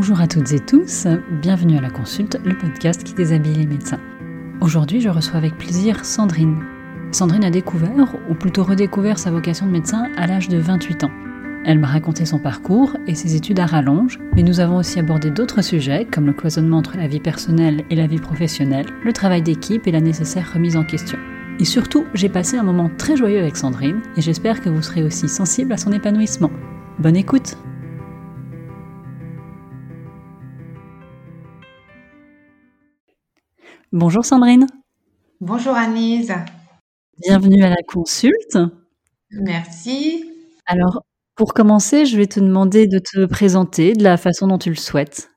Bonjour à toutes et tous, bienvenue à la consulte, le podcast qui déshabille les médecins. Aujourd'hui, je reçois avec plaisir Sandrine. Sandrine a découvert, ou plutôt redécouvert sa vocation de médecin à l'âge de 28 ans. Elle m'a raconté son parcours et ses études à rallonge, mais nous avons aussi abordé d'autres sujets comme le cloisonnement entre la vie personnelle et la vie professionnelle, le travail d'équipe et la nécessaire remise en question. Et surtout, j'ai passé un moment très joyeux avec Sandrine et j'espère que vous serez aussi sensible à son épanouissement. Bonne écoute Bonjour Sandrine. Bonjour Anise. Bienvenue à la consulte. Merci. Alors, pour commencer, je vais te demander de te présenter de la façon dont tu le souhaites.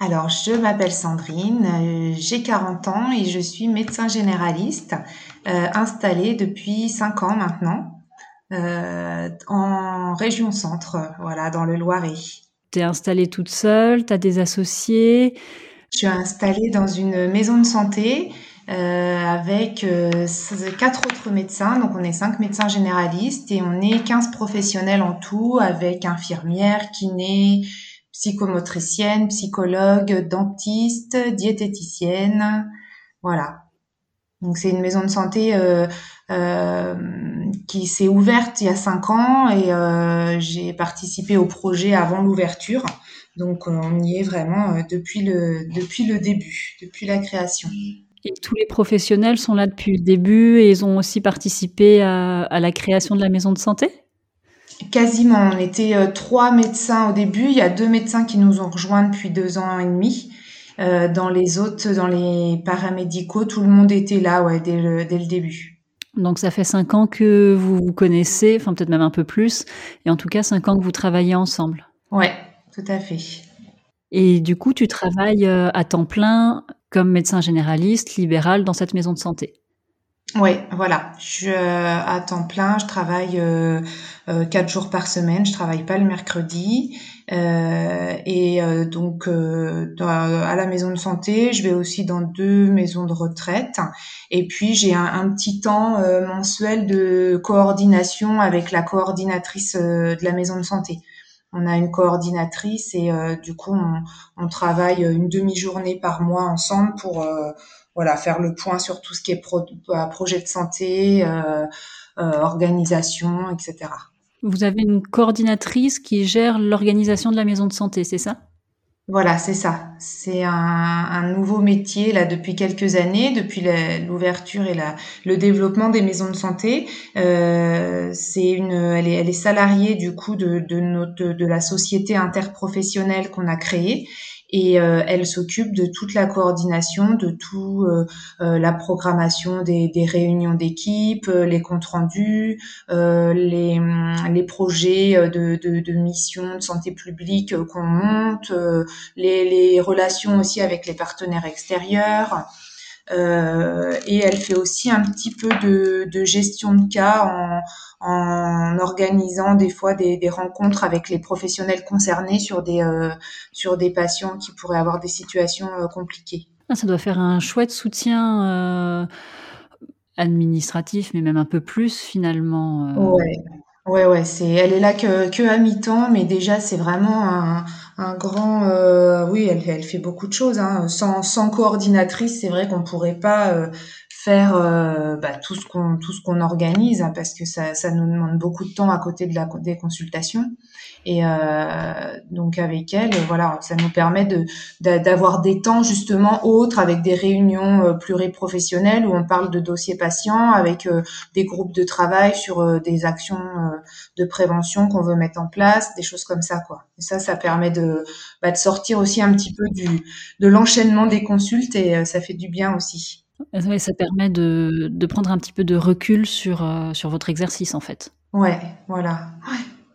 Alors, je m'appelle Sandrine, euh, j'ai 40 ans et je suis médecin généraliste euh, installée depuis 5 ans maintenant euh, en région centre, voilà, dans le Loiret. Tu es installée toute seule, tu as des associés Je suis installée dans une maison de santé euh, avec euh, quatre autres médecins. Donc on est cinq médecins généralistes et on est 15 professionnels en tout avec infirmières, kinés, psychomotriciennes, psychologues, dentistes, diététiciennes. Voilà. Donc c'est une maison de santé euh, euh qui s'est ouverte il y a cinq ans et euh, j'ai participé au projet avant l'ouverture. Donc on y est vraiment depuis le depuis le début, depuis la création. Et tous les professionnels sont là depuis le début et ils ont aussi participé à, la création de la maison de santé? Quasiment. On était euh, trois médecins au début. Il y a deux médecins qui nous ont rejoints depuis deux ans et demi. Euh, dans les autres, dans les paramédicaux, tout le monde était là ouais, dès, le, dès le début. Donc ça fait cinq ans que vous vous connaissez, enfin peut-être même un peu plus, et en tout cas cinq ans que vous travaillez ensemble. Ouais, tout à fait. Et du coup, tu travailles euh, à temps plein comme médecin généraliste libéral dans cette maison de santé. Oui, voilà. Je suis euh, à temps plein. Je travaille euh, quatre jours par semaine. Je travaille pas le mercredi. et donc à la maison de santé, je vais aussi dans deux maisons de retraite. Et puis j'ai un, un, petit temps mensuel de coordination avec la coordinatrice de la maison de santé on a une coordinatrice et euh, du coup on, travaille une demi-journée par mois ensemble pour euh, voilà faire le point sur tout ce qui est euh, projet de santé, organisation, etc. Vous avez une coordinatrice qui gère l'organisation de la maison de santé, c'est ça? Voilà, c'est ça. C'est un, nouveau métier là depuis quelques années, depuis l'ouverture et le développement des maisons de santé. Euh, c'est une, elle est, elle est salariée du coup de, de notre de la société interprofessionnelle qu'on a créée et euh, elle s'occupe de toute la coordination, de tout euh, euh la programmation des, des réunions d'équipe, euh, les comptes rendus, les, hum, les projets de, de, de mission de santé publique qu'on monte, les, les relations aussi avec les partenaires extérieurs. Euh, et elle fait aussi un petit peu de, de gestion de cas en, en organisant des fois des, des, rencontres avec les professionnels concernés sur des, euh, sur des patients qui pourraient avoir des situations euh, compliquées. Ah, ça doit faire un chouette soutien administratif, mais même un peu plus finalement. Ouais. Ouais, ouais, c'est, elle est là que, que à mi-temps, mais déjà c'est vraiment un, un grand, euh, oui, elle, elle fait beaucoup de choses. Hein. Sans, sans coordinatrice, c'est vrai qu'on pourrait pas euh, faire euh, bah, tout ce qu'on tout ce qu'on organise hein, parce que ça, ça nous demande beaucoup de temps à côté de la des consultations. Et euh, donc avec elle voilà ça nous permet de d'avoir des temps justement autres avec des réunions euh, pluriprofessionnelles où on parle de dossiers patients avec euh, des groupes de travail sur euh, des actions de prévention qu'on veut mettre en place des choses comme ça quoi. Et ça ça permet de bah, de sortir aussi un petit peu du de l'enchaînement des consultes et ça fait du bien aussi ça permet de, de, prendre un petit peu de recul sur, euh, sur votre exercice, en fait. Ouais, voilà.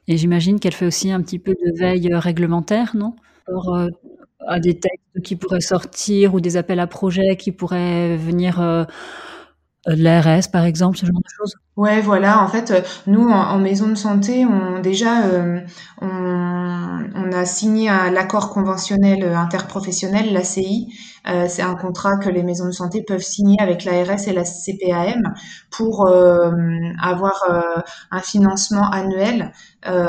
Et j'imagine qu'elle fait aussi un petit peu de veille euh, réglementaire, non? Pour, euh, à des textes qui pourraient sortir ou des appels à projets qui pourraient venir de l'ARS, par exemple, ce genre de choses? Ouais, voilà. En fait, nous, en, maison de santé, on déjà, on, on, a signé l'accord conventionnel interprofessionnel, l'ACI, euh, c'est un contrat que les maisons de santé peuvent signer avec l'ARS et la CPAM pour euh, avoir euh, un financement annuel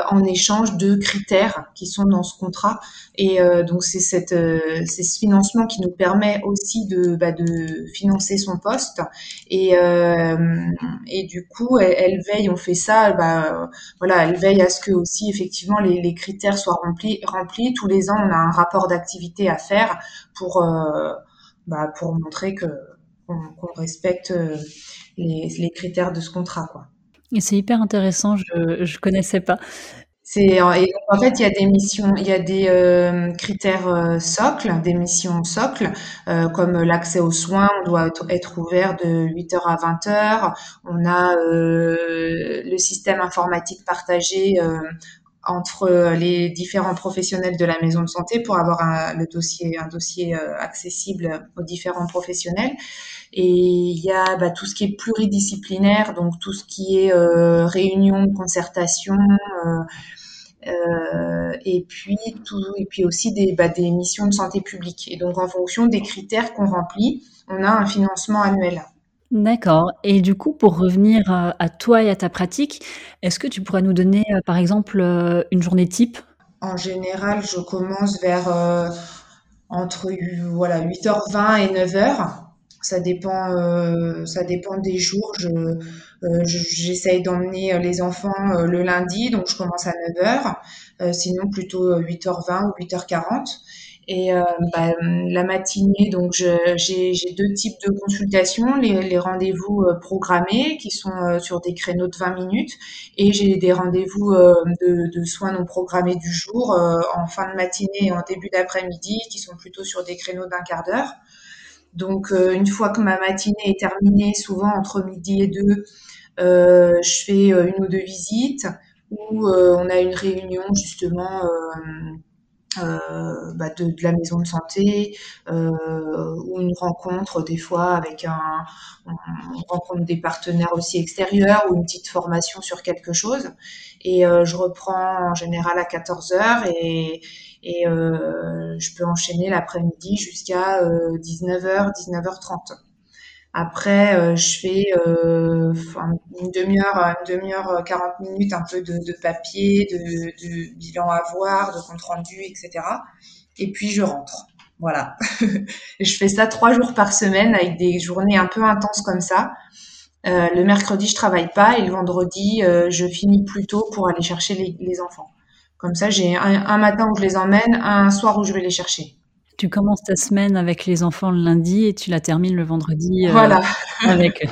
en échange de critères qui sont dans ce contrat. Et donc c'est cette c'est ce financement qui nous permet aussi de bah, de financer son poste. Et et du coup elle, elle, veille, on fait ça, bah voilà, elle veille à ce que aussi effectivement les, les critères soient remplis remplis. Tous les ans on a un rapport d'activité à faire pour bah, pour montrer que qu'on respecte euh, les, les, critères de ce contrat, quoi. Et c'est hyper intéressant, je je connaissais pas. C'est en fait il y a des missions, il y a des euh, critères euh, socles, des missions socles euh, comme l'accès aux soins, on doit être ouvert de 8h à 20h. On a le système informatique partagé entre les différents professionnels de la maison de santé pour avoir un, le dossier, un dossier euh, accessible aux différents professionnels. Et il y a bah, tout ce qui est pluridisciplinaire, donc tout ce qui est euh, réunion, concertation, euh, euh, et puis tout, et puis aussi des, bah, des missions de santé publique. Et donc en fonction des critères qu'on remplit, on a un financement annuel. D'accord et du coup, pour revenir, à toi et à ta pratique, est-ce que tu pourrais nous donner, euh, par exemple, euh, une journée type? En général, je commence vers, euh, entre voilà 8:20 et 9:00. Ça dépend, ça dépend des jours. Je, j'essaye d'emmener, les enfants, le lundi, donc je commence à 9:00, sinon plutôt, 8:20 ou 8:40 et euh, bah, la matinée, donc j'ai deux types de consultations, les, les rendez-vous euh, programmés qui sont euh, sur des créneaux de 20 minutes et j'ai des rendez-vous de, de, soins non programmés du jour en fin de matinée et en début d'après-midi qui sont plutôt sur des créneaux d'un quart d'heure. Donc une fois que ma matinée est terminée, souvent entre midi et deux, je fais une ou deux visites où on a une réunion justement euh, bah de, la maison de santé euh, ou une rencontre des fois avec un on, rencontre des partenaires aussi extérieurs ou une petite formation sur quelque chose. Et euh, je reprends en général à 14 heures et, et euh, je peux enchaîner l'après-midi jusqu'à 19h 19h30 après, euh, je fais euh, une demi-heure, une demi-heure, 40 euh, minutes, un peu de, papier, de, bilan à voir, de compte rendu, etc. Et puis je rentre. Voilà. je fais ça trois jours par semaine avec des journées un peu intenses comme ça. le mercredi, je travaille pas et le vendredi, je finis plus tôt pour aller chercher les, enfants. Comme ça, j'ai un, matin où je les emmène, un soir où je vais les chercher. Tu commences ta semaine avec les enfants le lundi et tu la termines le vendredi euh, voilà. avec eux.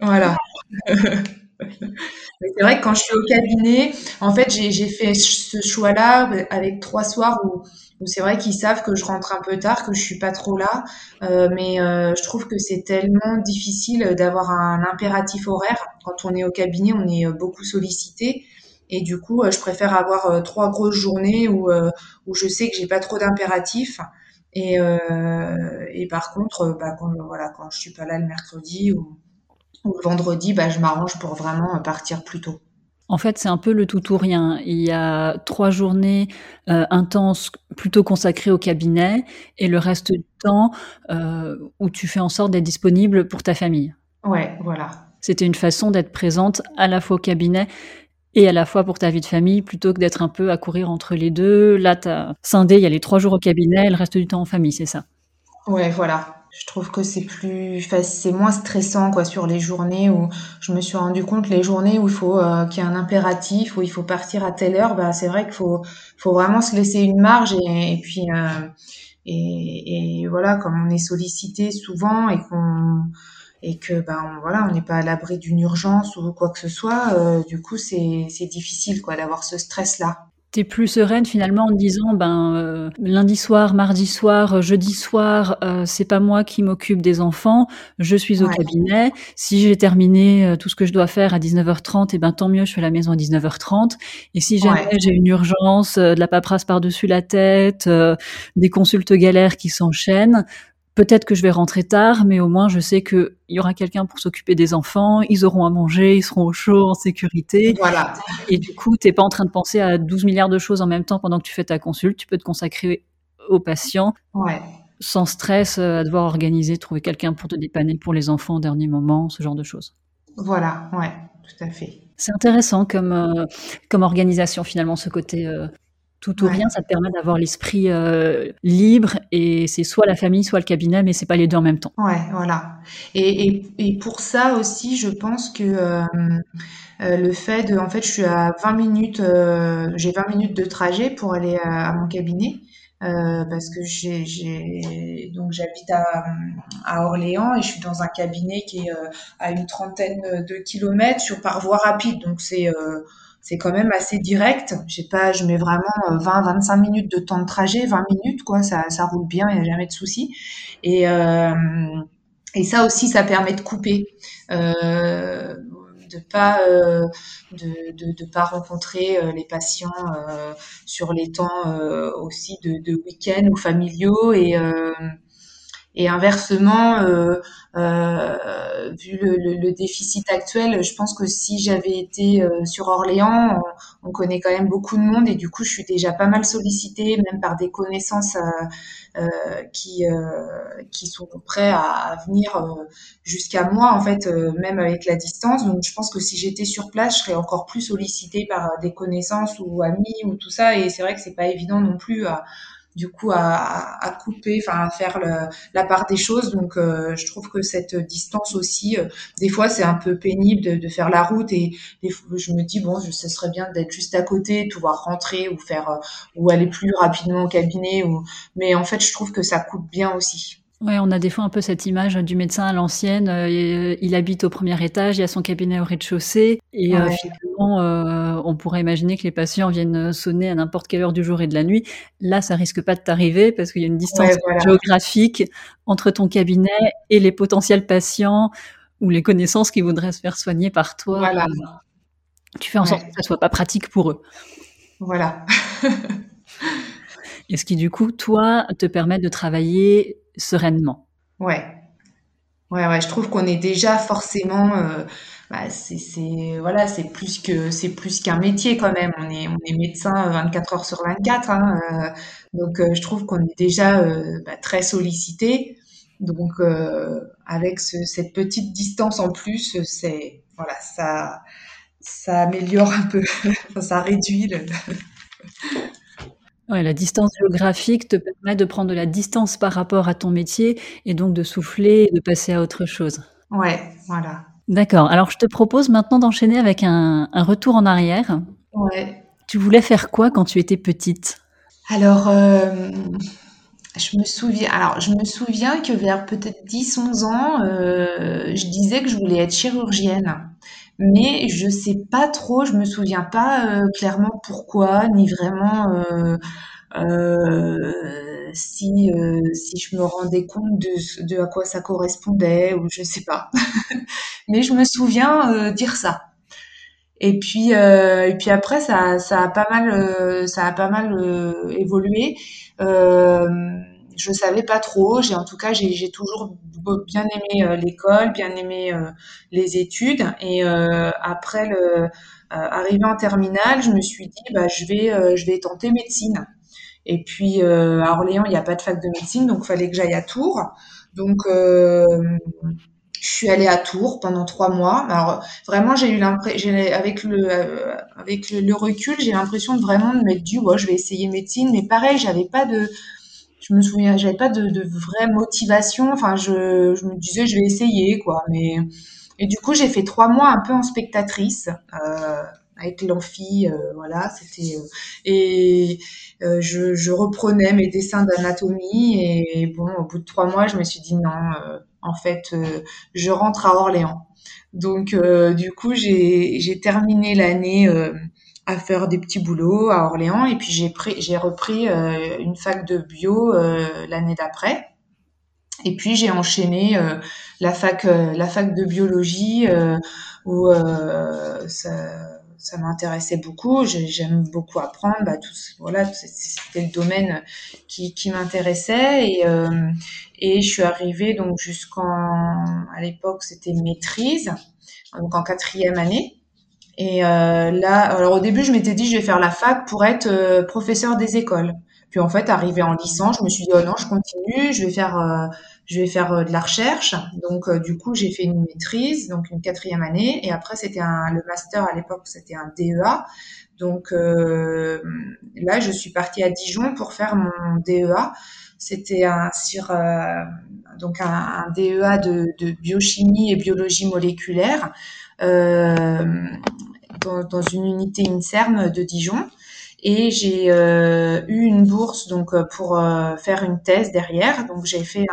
Voilà. c'est vrai que quand je suis au cabinet, en fait, j'ai fait ce choix-là avec trois soirs où, c'est vrai qu'ils savent que je rentre un peu tard, que je suis pas trop là, euh, mais euh, je trouve que c'est tellement difficile d'avoir un impératif horaire. Quand on est au cabinet, on est beaucoup sollicité. Et du coup, je préfère avoir trois grosses journées où, où je sais que j'ai pas trop d'impératifs et, euh, et par contre, bah, quand, voilà, quand je suis pas là le mercredi ou, ou le vendredi, bah, je m'arrange pour vraiment partir plus tôt. En fait, c'est un peu le tout ou rien. Il y a trois journées euh, intenses plutôt consacrées au cabinet et le reste du temps euh, où tu fais en sorte d'être disponible pour ta famille. Ouais, voilà. C'était une façon d'être présente à la fois au cabinet et à la fois pour ta vie de famille, plutôt que d'être un peu à courir entre les deux. Là, t'as scindé, il y a les trois jours au cabinet, le reste du temps en famille, c'est ça? Ouais, voilà. Je trouve que c'est plus, c'est moins stressant quoi sur les journées où je me suis rendu compte les journées où il faut euh, qu'il y ait un impératif où il faut partir à telle heure. Bah c'est vrai qu'il faut, vraiment se laisser une marge et, puis euh, et, voilà comme on est sollicité souvent et qu'on et que ben voilà on n'est pas à l'abri d'une urgence ou quoi que ce soit euh, du coup c'est c'est difficile quoi d'avoir ce stress là T'es plus sereine finalement en disant ben euh, lundi soir, mardi soir, jeudi soir, euh, c'est pas moi qui m'occupe des enfants, je suis au cabinet. Si j'ai terminé tout ce que je dois faire à 19h30, et ben tant mieux, je suis à la maison à 19h30. Et si jamais j'ai une urgence, de la paperasse par-dessus la tête, des consultes galères qui s'enchaînent, peut-être que je vais rentrer tard, mais au moins je sais qu'il y aura quelqu'un pour s'occuper des enfants, ils auront à manger, ils seront au chaud, en sécurité. Voilà. Et du coup, tu n'es pas en train de penser à 12 milliards de choses en même temps pendant que tu fais ta consulte. Tu peux te consacrer aux patients sans stress, euh, à devoir organiser, trouver quelqu'un pour te dépanner pour les enfants au dernier moment, ce genre de choses. Voilà, ouais, tout à fait. C'est intéressant comme, euh, comme organisation finalement, ce côté euh, tout ou rien, ça te permet d'avoir l'esprit euh, libre et c'est soit la famille, soit le cabinet, mais c'est pas les deux en même temps. Ouais, voilà. Et, et, et pour ça aussi, je pense que euh, euh, le fait de, en fait, je suis à 20 minutes, j'ai 20 minutes de trajet pour aller à, mon cabinet. parce que j'ai donc j'habite à, à, Orléans et je suis dans un cabinet qui est à une trentaine de kilomètres sur par voie rapide donc c'est c'est quand même assez direct. J'ai pas, je mets vraiment 20-25 euh, minutes de temps de trajet, 20 minutes quoi, ça, ça roule bien, il n'y a jamais de souci. Et euh, et ça aussi, ça permet de couper, euh, de pas euh, de, de, de, pas rencontrer euh, les patients euh, sur les temps aussi de, de week-end ou familiaux et et inversement, euh, euh, vu le, le, le, déficit actuel, je pense que si j'avais été euh, sur Orléans, on, on, connaît quand même beaucoup de monde et du coup, je suis déjà pas mal sollicitée, même par des connaissances euh, euh qui qui sont prêts à, à venir jusqu'à moi, en fait, même avec la distance. Donc, je pense que si j'étais sur place, je serais encore plus sollicitée par des connaissances ou amis ou tout ça. Et c'est vrai que c'est pas évident non plus à du coup à, couper, enfin à faire le, la part des choses. Donc euh, je trouve que cette distance aussi, euh, des fois c'est un peu pénible de, faire la route et des fois, je me dis bon, ce serait bien d'être juste à côté, de pouvoir rentrer ou faire euh, ou aller plus rapidement au cabinet. Ou... Mais en fait, je trouve que ça coûte bien aussi. Ouais, on a des fois un peu cette image du médecin à l'ancienne. Euh, il habite au premier étage, il y a son cabinet au rez-de-chaussée, et euh, finalement, euh, on pourrait imaginer que les patients viennent sonner à n'importe quelle heure du jour et de la nuit. Là, ça risque pas de t'arriver parce qu'il y a une distance géographique entre ton cabinet et les potentiels patients ou les connaissances qui voudraient se faire soigner par toi. Voilà. Tu fais en sorte que ça soit pas pratique pour eux. Voilà. et ce qui, du coup, toi, te permet de travailler sereinement. Ouais. Ouais, ouais, je trouve qu'on est déjà forcément, euh, bah, c'est, voilà, c'est plus que, c'est plus qu'un métier quand même. On est, on est médecin 24 heures sur 24, hein, euh, donc euh, je trouve qu'on est déjà bah, très sollicité. Donc avec cette petite distance en plus, c'est, voilà, ça, ça améliore un peu, ça réduit le. Ouais, la distance géographique te permet de prendre de la distance par rapport à ton métier et donc de souffler et de passer à autre chose. Ouais, voilà. D'accord. Alors, je te propose maintenant d'enchaîner avec un, un, retour en arrière. Ouais. Tu voulais faire quoi quand tu étais petite? Alors, euh, je me souviens. Alors, je me souviens que vers peut-être 10-11 ans, euh, je disais que je voulais être chirurgienne mais je sais pas trop, je me souviens pas euh, clairement pourquoi, ni vraiment euh, euh, si si je me rendais compte de, de à quoi ça correspondait ou je sais pas. mais je me souviens dire ça. Et puis et puis après ça ça a pas mal ça a pas mal évolué. Je savais pas trop. J'ai en tout cas j'ai toujours bien aimé euh, l'école, bien aimé euh, les études. Et euh, après arrivé en terminale, je me suis dit bah je vais je vais tenter médecine. Et puis à Orléans, il n'y a pas de fac de médecine, donc fallait que j'aille à Tours. Donc je suis allée à Tours pendant trois mois. Alors vraiment, j'ai eu l'impression, avec le avec le, recul, j'ai l'impression de vraiment de m'être dit, ouais, je vais essayer médecine. Mais pareil, j'avais pas de je me souviens, j'avais pas de, de, vraie motivation. Enfin, je, je, me disais, je vais essayer, quoi. Mais et du coup, j'ai fait trois mois un peu en spectatrice euh, avec l'amphi, euh, voilà. C'était euh, et euh, je, je, reprenais mes dessins d'anatomie et, bon, au bout de trois mois, je me suis dit non, euh, en fait, je rentre à Orléans. Donc, du coup, j'ai terminé l'année à faire des petits boulots à Orléans et puis j'ai j'ai repris euh, une fac de bio euh, l'année d'après et puis j'ai enchaîné euh, la fac la fac de biologie où ça, ça m'intéressait beaucoup. J'aime beaucoup apprendre. Bah, tout, voilà, c'était le domaine qui, qui m'intéressait et et je suis arrivée donc jusqu'en à l'époque c'était maîtrise donc en quatrième année. Et euh, là, alors au début, je m'étais dit, je vais faire la fac pour être euh, professeur des écoles. Puis en fait, arrivé en licence, je me suis dit, oh non, je continue, je vais faire, euh, je vais faire de la recherche. Donc du coup, j'ai fait une maîtrise, donc une quatrième année. Et après, c'était un, le master à l'époque, c'était un DEA. Donc là, je suis partie à Dijon pour faire mon DEA. C'était un, sur donc un, DEA de, de, biochimie et biologie moléculaire. Euh, dans, une unité INSERM de Dijon et j'ai euh, eu une bourse donc euh, pour faire une thèse derrière. Donc j'ai fait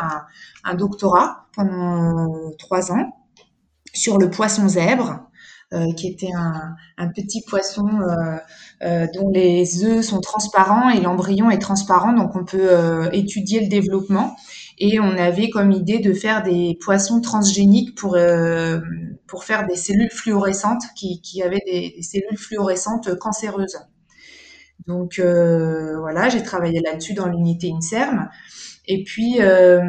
un, doctorat pendant trois ans sur le poisson zèbre, qui était un, petit poisson dont les œufs sont transparents et l'embryon est transparent, donc on peut étudier le développement. Et on avait comme idée de faire des poissons transgéniques pour euh, pour faire des cellules fluorescentes qui, qui avaient des, cellules fluorescentes cancéreuses. Donc euh, voilà, j'ai travaillé là-dessus dans l'unité INSERM. Et puis euh,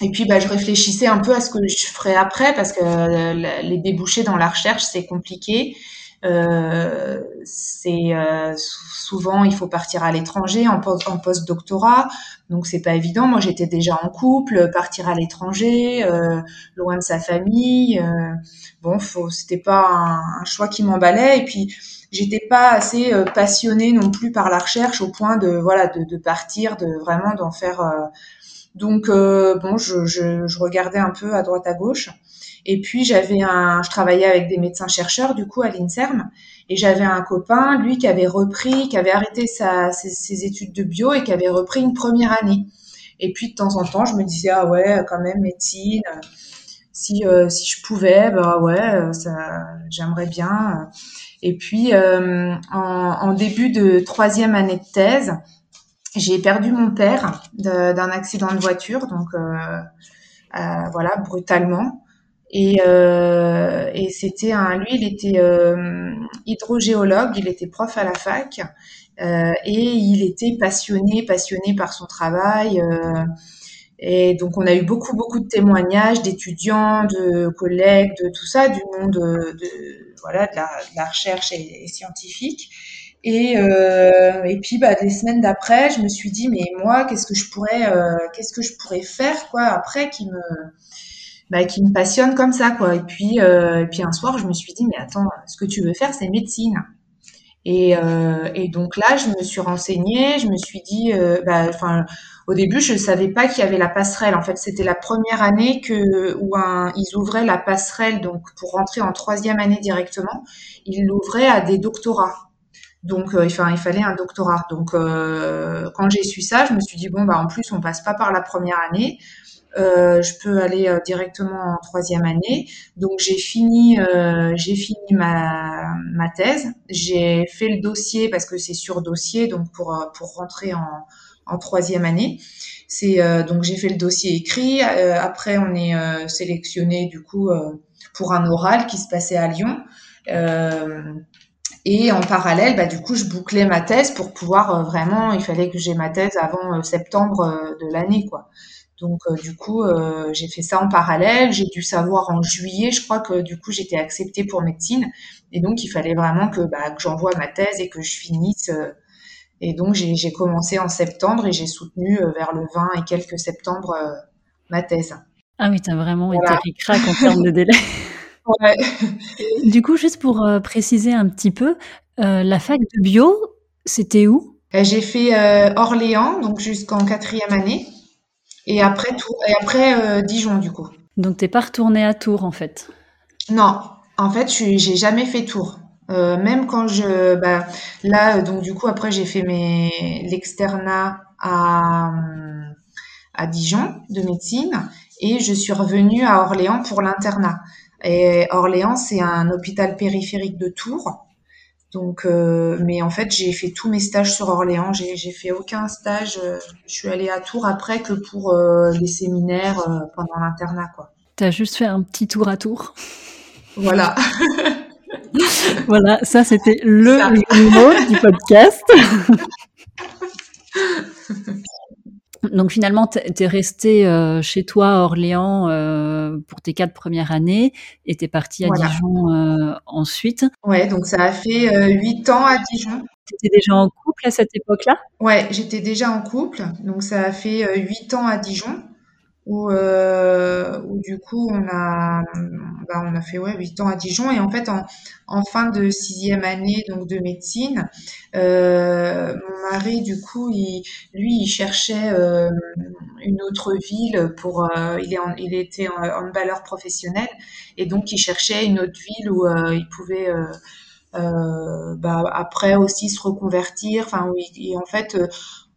et puis bah, je réfléchissais un peu à ce que je ferais après parce que les débouchés dans la recherche c'est compliqué. Euh, c'est euh, souvent il faut partir à l'étranger en, en post-doctorat, donc c'est pas évident. Moi j'étais déjà en couple, partir à l'étranger, euh, loin de sa famille, euh, bon, c'était pas un, choix qui m'emballait. Et puis j'étais pas assez passionnée non plus par la recherche au point de voilà de, de partir, de vraiment d'en faire. donc bon, je, je, je regardais un peu à droite à gauche. Et puis j'avais un, je travaillais avec des médecins chercheurs du coup à l'Inserm, et j'avais un copain, lui qui avait repris, qui avait arrêté ses, études de bio et qui avait repris une première année. Et puis de temps en temps, je me disais ah ouais, quand même médecine, si euh, si je pouvais, bah ouais, ça, j'aimerais bien. Et puis euh, en, début de troisième année de thèse, j'ai perdu mon père d'un accident de voiture, donc euh voilà brutalement. Et, euh, et c'était un, lui, il était euh, hydrogéologue, il était prof à la fac euh, et il était passionné, passionné par son travail. Et donc on a eu beaucoup, beaucoup de témoignages d'étudiants, de collègues, de tout ça, du monde de, voilà de la, recherche et, scientifique. Et, et puis bah, des semaines d'après, je me suis dit mais moi qu'est-ce que je pourrais, qu'est-ce que je pourrais faire quoi après qui me bah, qui me passionne comme ça, quoi. Et puis, euh, et puis un soir, je me suis dit, mais attends, ce que tu veux faire, c'est médecine. Et, euh, et donc là, je me suis renseignée, je me suis dit, euh, bah, au début, je savais pas qu'il y avait la passerelle. En fait, c'était la première année que où un, ils ouvraient la passerelle, donc pour rentrer en troisième année directement, ils l'ouvraient à des doctorats. Donc, il fallait un doctorat. Donc, quand j'ai su ça, je me suis dit bon, bah en plus, on passe pas par la première année. Euh, je peux aller euh, directement en troisième année. Donc j'ai fini, euh, j'ai fini ma, ma thèse. J'ai fait le dossier parce que c'est sur dossier, donc pour pour rentrer en, en troisième année. C'est donc j'ai fait le dossier écrit. après on est sélectionné du coup pour un oral qui se passait à Lyon. Et en parallèle, bah, du coup, je bouclais ma thèse pour pouvoir vraiment, il fallait que j'ai ma thèse avant septembre de l'année, quoi. Donc euh, du coup, euh, j'ai fait ça en parallèle. J'ai dû savoir en juillet, je crois que du coup j'étais acceptée pour médecine, et donc il fallait vraiment que, bah, que j'envoie ma thèse et que je finisse. Euh, et donc j'ai commencé en septembre et j'ai soutenu vers le 20 et quelques septembre ma thèse. Ah oui, tu as vraiment été ricrac en termes de délai. ouais. Du coup, juste pour préciser un petit peu, la fac de bio, c'était où? J'ai fait Orléans, donc jusqu'en quatrième année. Et après, et après euh, Dijon, du coup. Donc, t'es pas retourné à Tours, en fait? Non, en fait, j'ai jamais fait Tours. Euh, même quand je, bah, là, donc du coup, après, j'ai fait mes l'externat à à Dijon de médecine et je suis revenue à Orléans pour l'internat. Et Orléans, c'est un hôpital périphérique de Tours. Donc, euh, mais en fait, j'ai fait tous mes stages sur Orléans. J'ai, j'ai fait aucun stage. Euh, je suis allée à Tours après que pour euh, les séminaires pendant l'internat, quoi. T'as juste fait un petit tour à Tours. Voilà. voilà, ça c'était le mot du podcast. Donc finalement, tu es resté euh, chez toi à Orléans euh, pour tes quatre premières années et tu es parti à Dijon euh, ensuite. Ouais, donc ça a fait huit ans à Dijon. Tu étais déjà en couple à cette époque-là? Ouais, j'étais déjà en couple, donc ça a fait huit ans à Dijon où, euh, où, du coup on a bah, on a fait ouais huit ans à Dijon. Et en fait en, fin de sixième année donc de médecine euh, mon mari du coup il, lui il cherchait euh, une autre ville pour il est en, il était professionnelle et donc il cherchait une autre ville où il pouvait bah, après aussi se reconvertir. Enfin oui et en fait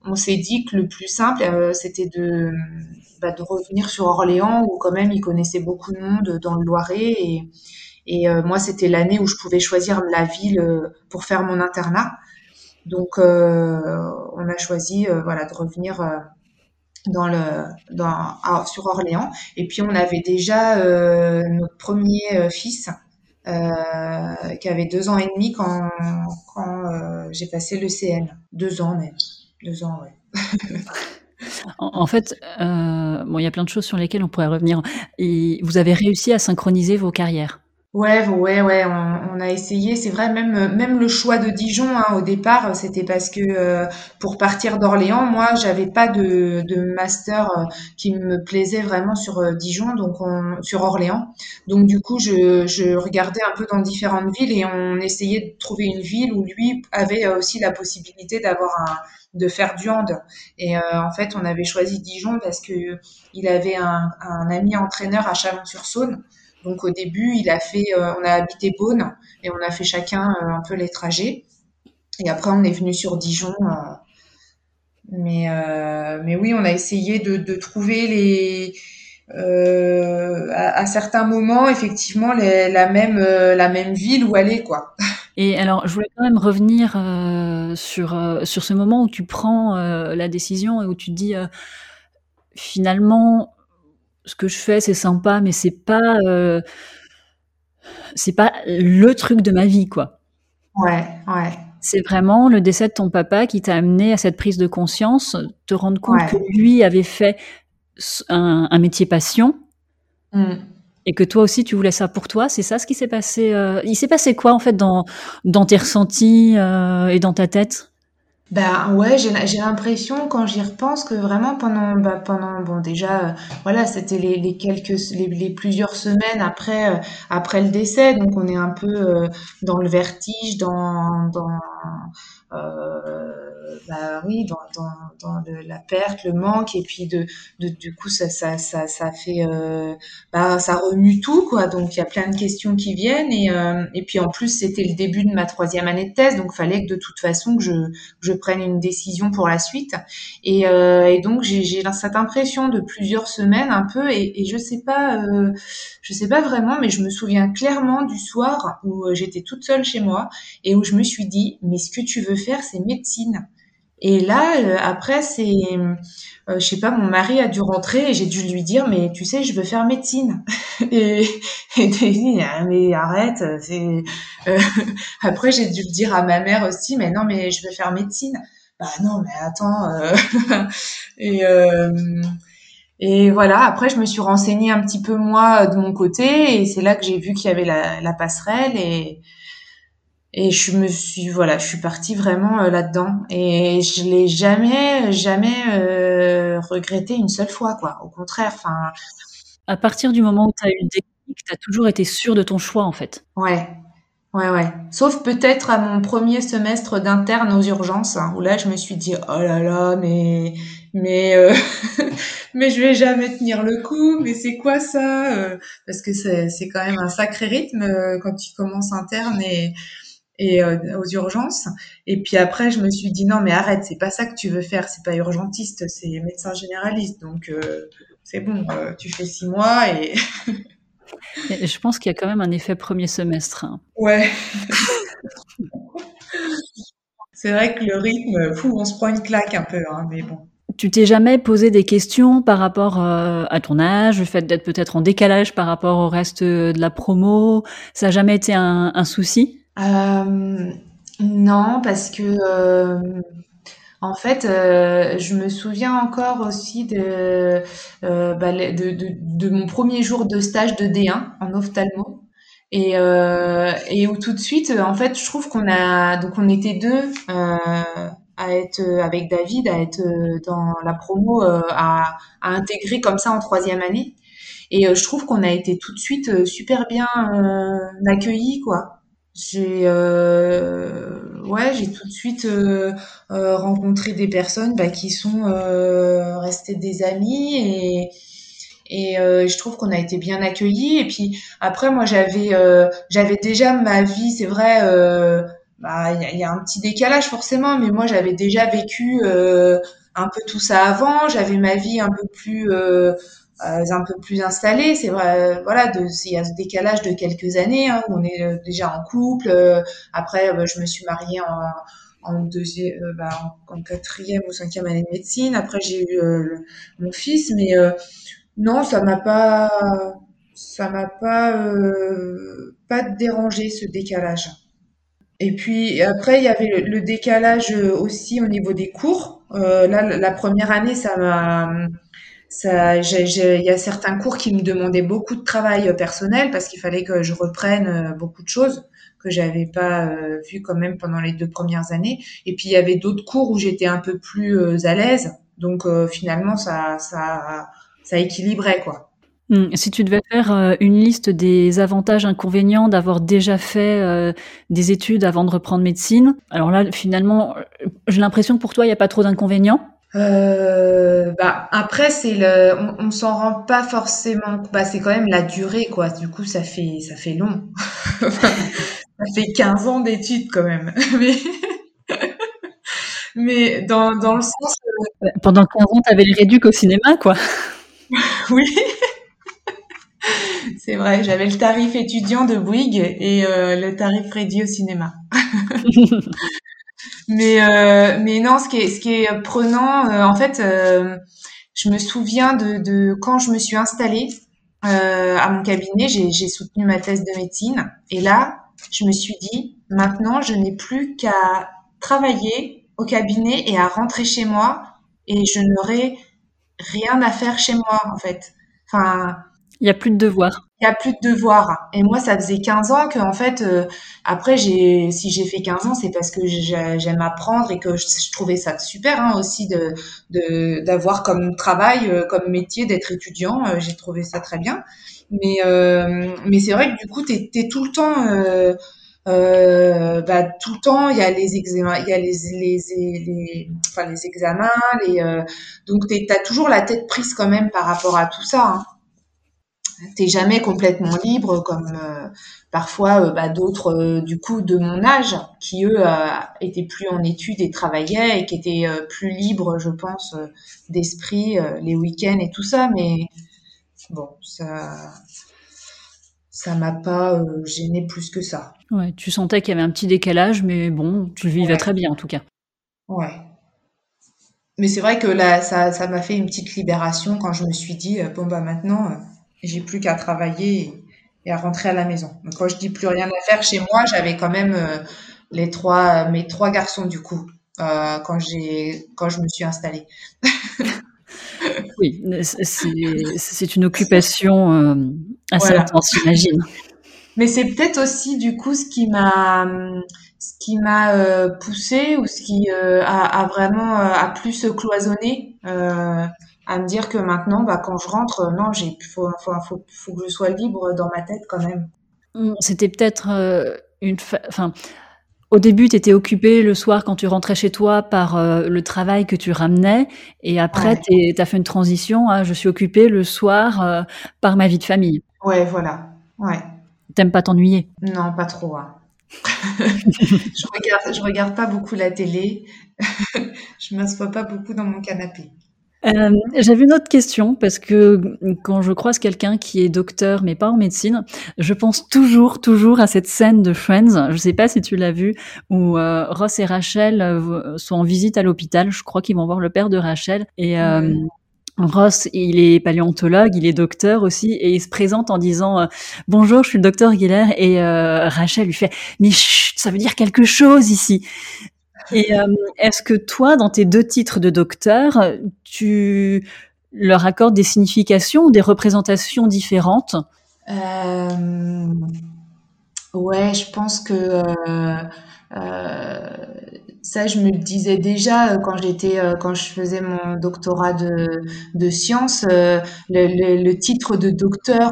on s'est dit que le plus simple, euh, c'était de, bah, de revenir sur Orléans, où quand même il connaissait beaucoup de monde dans le Loiret. Et, euh, moi, c'était l'année où je pouvais choisir la ville euh, pour faire mon internat. Donc, on a choisi voilà, de revenir sur Orléans. Et puis, on avait déjà notre premier fils. qui avait deux ans et demi quand, j'ai passé le. Deux ans même. Deux ans, ouais. en, fait, euh, bon, il y a plein de choses sur lesquelles on pourrait revenir. Et vous avez réussi à synchroniser vos carrières. Ouais, ouais, ouais, on, on a essayé. C'est vrai, même même le choix de Dijon hein, au départ, c'était parce que euh, pour partir d'Orléans, moi, j'avais pas de, de master euh, qui me plaisait vraiment sur euh, Dijon, donc on, sur Orléans. Donc du coup, je, je regardais un peu dans différentes villes et on essayait de trouver une ville où lui avait aussi la possibilité d'avoir un de faire du hand. Et en fait, on avait choisi Dijon parce que il avait un, un ami entraîneur à Chalon-sur-Saône. Donc au début, il a fait, euh, on a habité Beaune et on a fait chacun euh, un peu les trajets. Et après, on est venu sur Dijon. Euh, mais, mais oui, on a essayé de, de trouver les, à, certains moments, effectivement, la, même, la même ville où aller, quoi. Et alors, je voulais quand même revenir sur, sur ce moment où tu prends la décision et où tu dis, finalement, ce que je fais, c'est sympa, mais c'est pas, euh, c'est pas le truc de ma vie, quoi. Ouais, ouais. C'est vraiment le décès de ton papa qui t'a amené à cette prise de conscience, te rendre compte que lui avait fait un, métier passion. Mmh. Et que toi aussi tu voulais ça pour toi, c'est ça ce qui s'est passé. Euh, il s'est passé quoi en fait dans dans tes ressentis euh, et dans ta tête? Ben ouais, j'ai j'ai l'impression quand j'y repense que vraiment pendant bah, pendant bon déjà euh, voilà c'était les, les quelques les, plusieurs semaines après euh, après le décès. Donc on est un peu euh, dans le vertige dans dans bah oui dans dans, dans la perte le manque et puis de, de du coup ça ça ça ça fait bah ça remue tout quoi donc il y a plein de questions qui viennent et et puis en plus c'était le début de ma troisième année de thèse donc fallait que de toute façon que je je prenne une décision pour la suite. Et, euh, et donc j'ai cette impression de plusieurs semaines un peu, et, et je sais pas, euh, je sais pas vraiment, mais je me souviens clairement du soir où euh, j'étais toute seule chez moi et où je me suis dit, mais ce que tu veux faire, c'est médecine. Et là, euh, après, c'est, euh, je sais pas, mon mari a dû rentrer et j'ai dû lui dire, mais tu sais, je veux faire médecine. et, et dit, ah, mais arrête. C'est. Euh, après, j'ai dû le dire à ma mère aussi, mais non, mais je veux faire médecine. Bah non, mais attends. et et voilà. Après, je me suis renseignée un petit peu moi de mon côté, et c'est là que j'ai vu qu'il y avait la, la passerelle et et je me suis voilà je suis partie vraiment euh, là-dedans. Et je l'ai jamais jamais euh, regretté une seule fois quoi. Au contraire enfin à partir du moment où tu as eu le déclic tu as toujours été sûre de ton choix en fait. Ouais. Ouais ouais. Sauf peut-être à mon premier semestre d'interne aux urgences hein, où là je me suis dit oh là là mais mais euh, mais je vais jamais tenir le coup mais c'est quoi ça euh, parce que c'est c'est quand même un sacré rythme quand tu commences interne et et euh, aux urgences. Et puis après, je me suis dit non, mais arrête, c'est pas ça que tu veux faire, c'est pas urgentiste, c'est médecin généraliste. Donc euh, c'est bon, euh, tu fais six mois et. je pense qu'il y a quand même un effet premier semestre. Hein. Ouais. c'est vrai que le rythme, fou, on se prend une claque un peu, hein, mais bon. tu t'es jamais posé des questions par rapport à ton âge, le fait d'être peut-être en décalage par rapport au reste de la promo? Ça n'a jamais été un, un souci? Non, parce que en fait, euh, je me souviens encore aussi de, euh, bah, de, mon premier jour de stage de D1 en ophtalmo. Et, euh, où tout de suite, en fait, je trouve qu'on a, donc on était deux euh, à être avec David, à être dans la promo, euh, à, à intégrer comme ça en troisième année. Et je trouve qu'on a été tout de suite super bien accueillis, quoi. J'ai euh, ouais, j'ai tout de suite euh, euh, rencontré des personnes bah, qui sont restées des amis et et je trouve qu'on a été bien accueillis. Et puis après, moi, j'avais j'avais déjà ma vie, c'est vrai. bah, il y, y, a un petit décalage forcément, mais moi, j'avais déjà vécu un peu tout ça avant. J'avais ma vie un peu plus euh, un peu plus installé. C'est vrai, voilà, de, il y a ce décalage de quelques années hein, on est euh, déjà en couple. Euh, après, je me suis mariée en, deuxième, bah, en, quatrième ou cinquième année de médecine. Après, j'ai eu mon fils, mais non, ça m'a pas, ça m'a pas, pas dérangé ce décalage. Et puis après, il y avait le, le décalage aussi au niveau des cours. Euh, là, la première année, ça m'a il y a certains cours qui me demandaient beaucoup de travail euh, personnel parce qu'il fallait que je reprenne euh, beaucoup de choses que j'avais pas euh, vu quand même pendant les deux premières années. Et puis il y avait d'autres cours où j'étais un peu plus à l'aise. Donc finalement ça, ça, ça équilibrait quoi. Hum, si tu devais faire une liste des avantages inconvénients d'avoir déjà fait des études avant de reprendre médecine, alors là finalement j'ai l'impression que pour toi il n'y a pas trop d'inconvénients. Euh, bah après c'est le on, on s'en rend pas forcément bah c'est quand même la durée quoi. Du coup ça fait ça fait long. Ça fait 15 ans d'études quand même. Mais mais dans dans le sens euh, pendant 15 ans tu avais le réduc au cinéma quoi. Oui. C'est vrai j'avais le tarif étudiant de Bouygues et euh, le tarif réduit au cinéma mais euh, mais non, ce qui est ce qui est prenant, euh, en fait, euh, je me souviens de, de quand je me suis installée à mon cabinet, j'ai soutenu ma thèse de médecine, et là, je me suis dit, maintenant, je n'ai plus qu'à travailler au cabinet et à rentrer chez moi, et je n'aurai rien à faire chez moi, en fait. Enfin, il n'y a plus de devoirs. Il n'y a plus de devoirs. Et moi, ça faisait 15 ans que, en fait, euh, après, si j'ai fait 15 ans, c'est parce que j'aime apprendre et que je, trouvais ça super hein, aussi d'avoir comme travail, euh, comme métier d'être étudiant. Euh, j'ai trouvé ça très bien. Mais, mais c'est vrai que du coup, tu es, tout le temps. Bah, tout le temps il y a les examens il y a les les, les, enfin les examens donc tu as toujours la tête prise quand même par rapport à tout ça hein t'es jamais complètement libre comme euh, parfois euh, bah, d'autres euh, du coup de mon âge qui eux étaient plus en études et travaillaient et qui étaient plus libres je pense d'esprit les week-ends et tout ça. Mais bon ça ça m'a pas gêné plus que ça. Ouais tu sentais qu'il y avait un petit décalage mais bon tu le vivais très bien en tout cas. Ouais. Mais c'est vrai que là ça ça m'a fait une petite libération quand je me suis dit bon bah maintenant j'ai plus qu'à travailler et, à rentrer à la maison. Donc quand je dis plus rien à faire chez moi, j'avais quand même euh, les trois mes trois garçons du coup euh, quand j'ai quand je me suis installée. oui, c'est une occupation euh, assez intense, j'imagine. Mais c'est peut-être aussi du coup ce qui m'a ce qui m'a poussé ou ce qui a, a, vraiment a plus cloisonné à me dire que maintenant, bah, quand je rentre, euh, non, j'ai, faut, faut, faut, faut, que je sois libre dans ma tête quand même. Mmh, c'était peut-être euh, une, enfin, au début, tu étais occupé le soir quand tu rentrais chez toi par euh, le travail que tu ramenais, et après, tu as fait une transition. je suis occupée le soir par ma vie de famille. Ouais, voilà. Ouais. T'aimes pas t'ennuyer? Non, pas trop. Hein. je regarde, je regarde pas beaucoup la télé. je m'assois pas beaucoup dans mon canapé. Euh, j'avais une autre question parce que quand je croise quelqu'un qui est docteur mais pas en médecine, je pense toujours, toujours à cette scène de Friends. Je sais pas si tu l'as vu où euh, Ross et Rachel euh, sont en visite à l'hôpital. Je crois qu'ils vont voir le père de Rachel et Ross, il est paléontologue, il est docteur aussi, et il se présente en disant bonjour, je suis le docteur Guiller, et Rachel lui fait mais chut, ça veut dire quelque chose ici. Et euh, est-ce que toi, dans tes deux titres de docteur, tu leur accordes des significations, des représentations différentes? Euh, Ouais, je pense que euh, ça, je me le disais déjà quand j'étais, quand je faisais mon doctorat de, sciences. Le, le, le, titre de docteur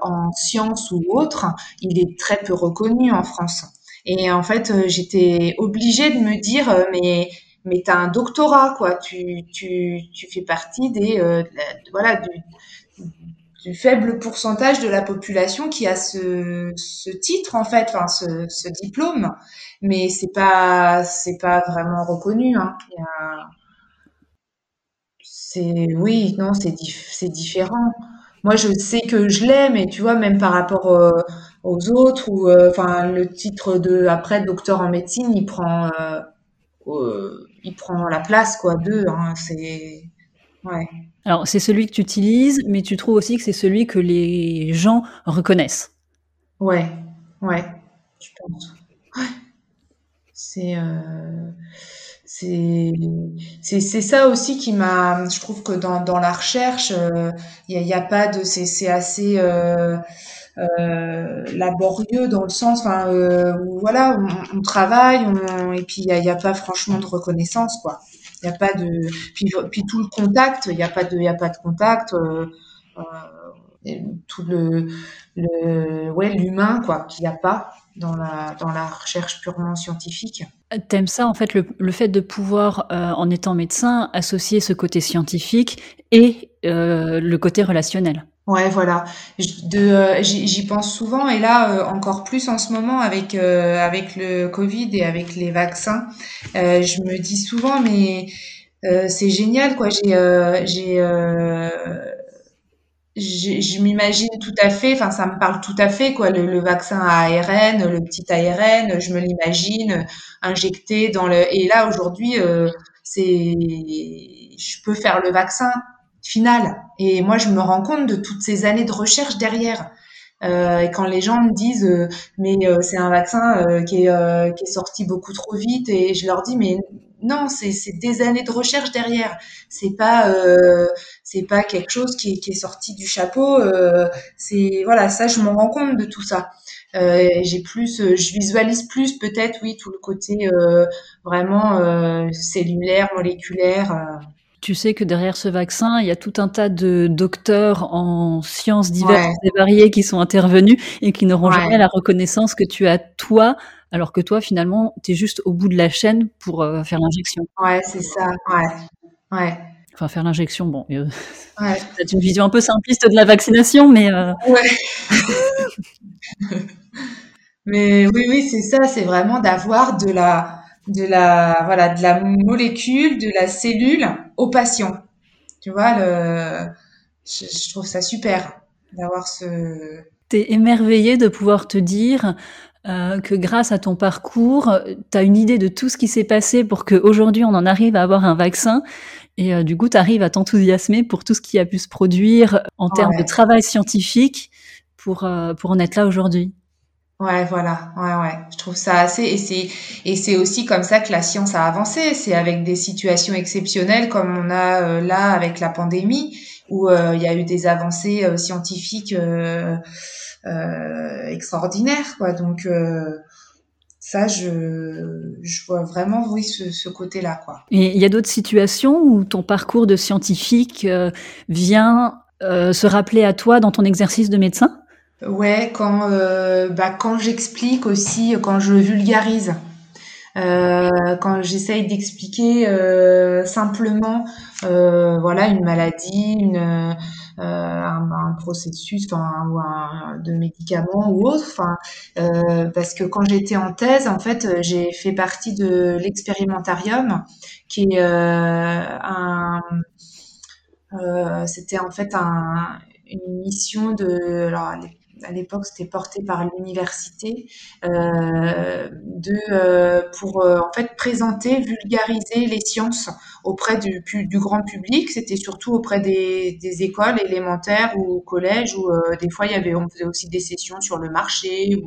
en sciences ou autre, il est très peu reconnu en France. Et en fait, euh, j'étais obligée de me dire, euh, mais mais t'as un doctorat, quoi. Tu, tu, tu fais partie des, euh, voilà, du, faible pourcentage de la population qui a ce, ce titre, en fait, enfin, ce, ce diplôme. Mais c'est pas, pas vraiment reconnu, hein. Oui, non, c'est, c'est différent. Moi, je sais que je l'aime, mais tu vois, même par rapport aux autres ou euh, enfin le titre de après docteur en médecine il prend euh, euh, il prend la place quoi d'eux hein, c'est ouais. Alors c'est celui que tu utilises mais tu trouves aussi que c'est celui que les gens reconnaissent. Ouais ouais je pense. Ouais. c'est euh, c'est c'est ça aussi qui m'a je trouve que dans, dans la recherche il n'y a, a, pas de c'est assez euh, euh, laborieux dans le sens euh, où voilà on, travaille et puis il n'y a, pas franchement de reconnaissance quoi il n'y a pas de puis, tout le contact il n'y a pas de y a pas de contact euh, tout le, ouais l'humain quoi qu'il n'y a pas dans la dans la recherche purement scientifique T'aimes ça, en fait, le, le fait de pouvoir, en étant médecin, associer ce côté scientifique et le côté relationnel? Ouais, voilà. Euh, j'y pense souvent et là euh, encore plus en ce moment avec euh, avec le Covid et avec les vaccins. je me dis souvent mais c'est génial quoi. J'ai j'ai je m'imagine tout à fait, enfin ça me parle tout à fait quoi, le, le vaccin à ARN, le petit ARN, je me l'imagine injecté dans le. Et là aujourd'hui, c'est, je peux faire le vaccin final. Et moi, je me rends compte de toutes ces années de recherche derrière. Euh, et quand les gens me disent euh, mais euh, c'est un vaccin euh, qui, est, qui est sorti beaucoup trop vite et je leur dis mais non c'est des années de recherche derrière c'est pas c'est pas quelque chose qui est, qui est sorti du chapeau c'est voilà ça je me rends compte de tout ça j'ai plus je visualise plus peut-être oui tout le côté vraiment cellulaire moléculaire tu sais que derrière ce vaccin, il y a tout un tas de docteurs en sciences diverses et variées qui sont intervenus et qui n'auront jamais la reconnaissance que tu as toi, alors que toi, finalement, tu es juste au bout de la chaîne pour euh, faire l'injection. Ouais, c'est ça. Ouais. Ouais. Enfin, faire l'injection, bon. Euh, ouais. C'est une vision un peu simpliste de la vaccination, mais. Euh... Ouais. mais oui, oui, c'est ça. C'est vraiment d'avoir de la de la voilà de la molécule, de la cellule au patient. Tu vois, le, je, trouve ça super d'avoir ce. T'es émerveillé de pouvoir te dire euh, que grâce à ton parcours, tu as une idée de tout ce qui s'est passé pour qu'aujourd'hui on en arrive à avoir un vaccin. Et euh, du coup, tu arrives à t'enthousiasmer pour tout ce qui a pu se produire en termes de travail scientifique pour, euh, pour en être là aujourd'hui. Ouais, voilà, ouais, ouais. Je trouve ça assez, et c'est, et c'est aussi comme ça que la science a avancé. C'est avec des situations exceptionnelles comme on a euh, là avec la pandémie, où euh, il y a eu des avancées euh, scientifiques extraordinaires, quoi. Donc ça, je, je vois vraiment, oui, ce, ce côté-là, quoi. Et il y a d'autres situations où ton parcours de scientifique vient se rappeler à toi dans ton exercice de médecin? Ouais, quand, euh, bah, quand j'explique aussi, quand je vulgarise. quand j'essaye d'expliquer simplement, voilà, une maladie, une euh, un, un, processus enfin, ou un, de médicaments ou autre. Enfin, euh, parce que quand j'étais en thèse, en fait, j'ai fait partie de l'expérimentarium, qui est euh, un c'était en fait un, une mission de alors à l'époque c'était porté par l'université euh, euh, pour euh, en fait présenter vulgariser les sciences auprès du, grand public. C'était surtout auprès des, écoles élémentaires ou collèges où des fois il y avait on faisait aussi des sessions sur le marché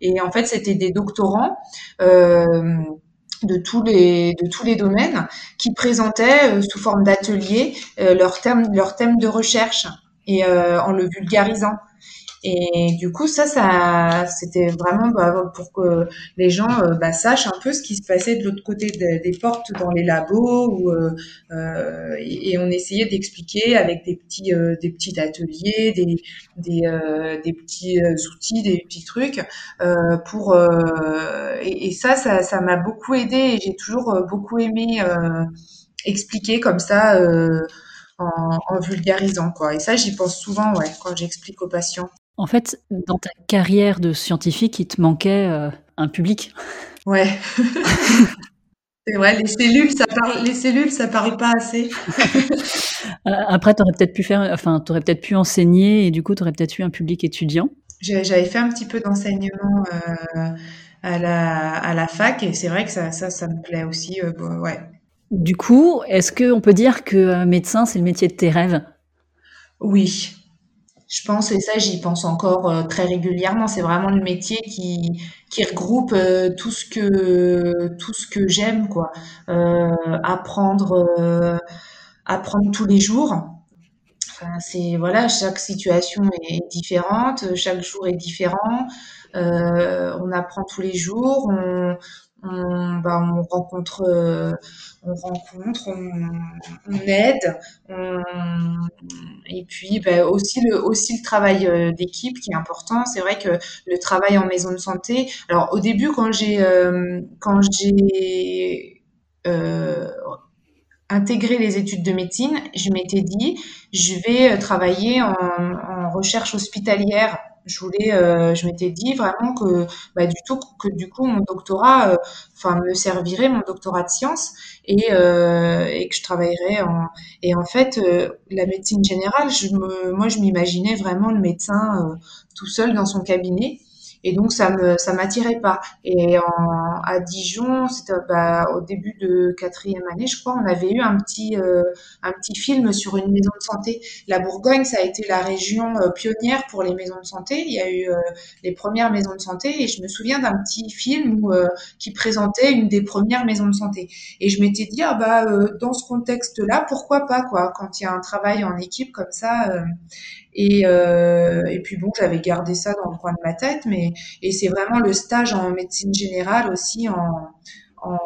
et en fait c'était des doctorants de tous les domaines qui présentaient sous forme d'ateliers leur thème leur thème de recherche et en le vulgarisant et du coup, ça, ça, c'était vraiment bah, pour que les gens euh, bah, sachent un peu ce qui se passait de l'autre côté des portes dans les labos. Euh, euh et, on essayait d'expliquer avec des petits, euh, des petits ateliers, des, des, des petits outils, des petits trucs pour. Et, et, ça, ça, ça m'a beaucoup aidé. Et j'ai toujours beaucoup aimé expliquer comme ça. En, en, vulgarisant quoi. Et ça, j'y pense souvent, ouais, quand j'explique aux patients. En fait, dans ta carrière de scientifique, il te manquait euh, un public. Ouais. C'est vrai, les cellules, ça parle, les cellules, ça parle pas assez. Euh, après, tu aurais peut-être pu faire, enfin, peut-être pu enseigner et du coup, tu aurais peut-être eu un public étudiant. J'avais fait un petit peu d'enseignement euh, à, la, à la fac et c'est vrai que ça, ça, ça me plaît aussi. ouais. Du coup, est-ce qu'on peut dire que médecin, c'est le métier de tes rêves? Oui, je pense, et ça j'y pense encore euh, très régulièrement, c'est vraiment le métier qui, regroupe euh, tout ce que j'aime, quoi. Euh, apprendre, apprendre tous les jours. C'est voilà, chaque situation est différente, chaque jour est différent. on apprend tous les jours, on, bah, on rencontre, euh, on rencontre, on, aide, et puis bah, aussi le travail euh, d'équipe qui est important. C'est vrai que le travail en maison de santé. Alors au début quand j'ai euh, intégré les études de médecine, je m'étais dit je vais travailler en recherche hospitalière je voulais, euh, je m'étais dit vraiment que, bah, du tout, que du coup mon doctorat, euh, enfin me servirait mon doctorat de sciences et, euh, et que je travaillerais en et en fait la médecine générale, je me, moi je m'imaginais vraiment le médecin tout seul dans son cabinet et donc ça me ça m'attirait pas. Et à Dijon, c'était bah, au début de quatrième année, je crois, on avait eu un petit euh, un petit film sur une maison de santé. La Bourgogne, ça a été la région euh, pionnière pour les maisons de santé. Il y a eu euh, les premières maisons de santé et je me souviens d'un petit film qui présentait une des premières maisons de santé. Et je m'étais dit ah bah dans ce contexte-là, pourquoi pas quoi Quand il y a un travail en équipe comme ça. Et, euh, et puis bon, j'avais gardé ça dans le coin de ma tête, mais et c'est vraiment le stage en médecine générale aussi en, en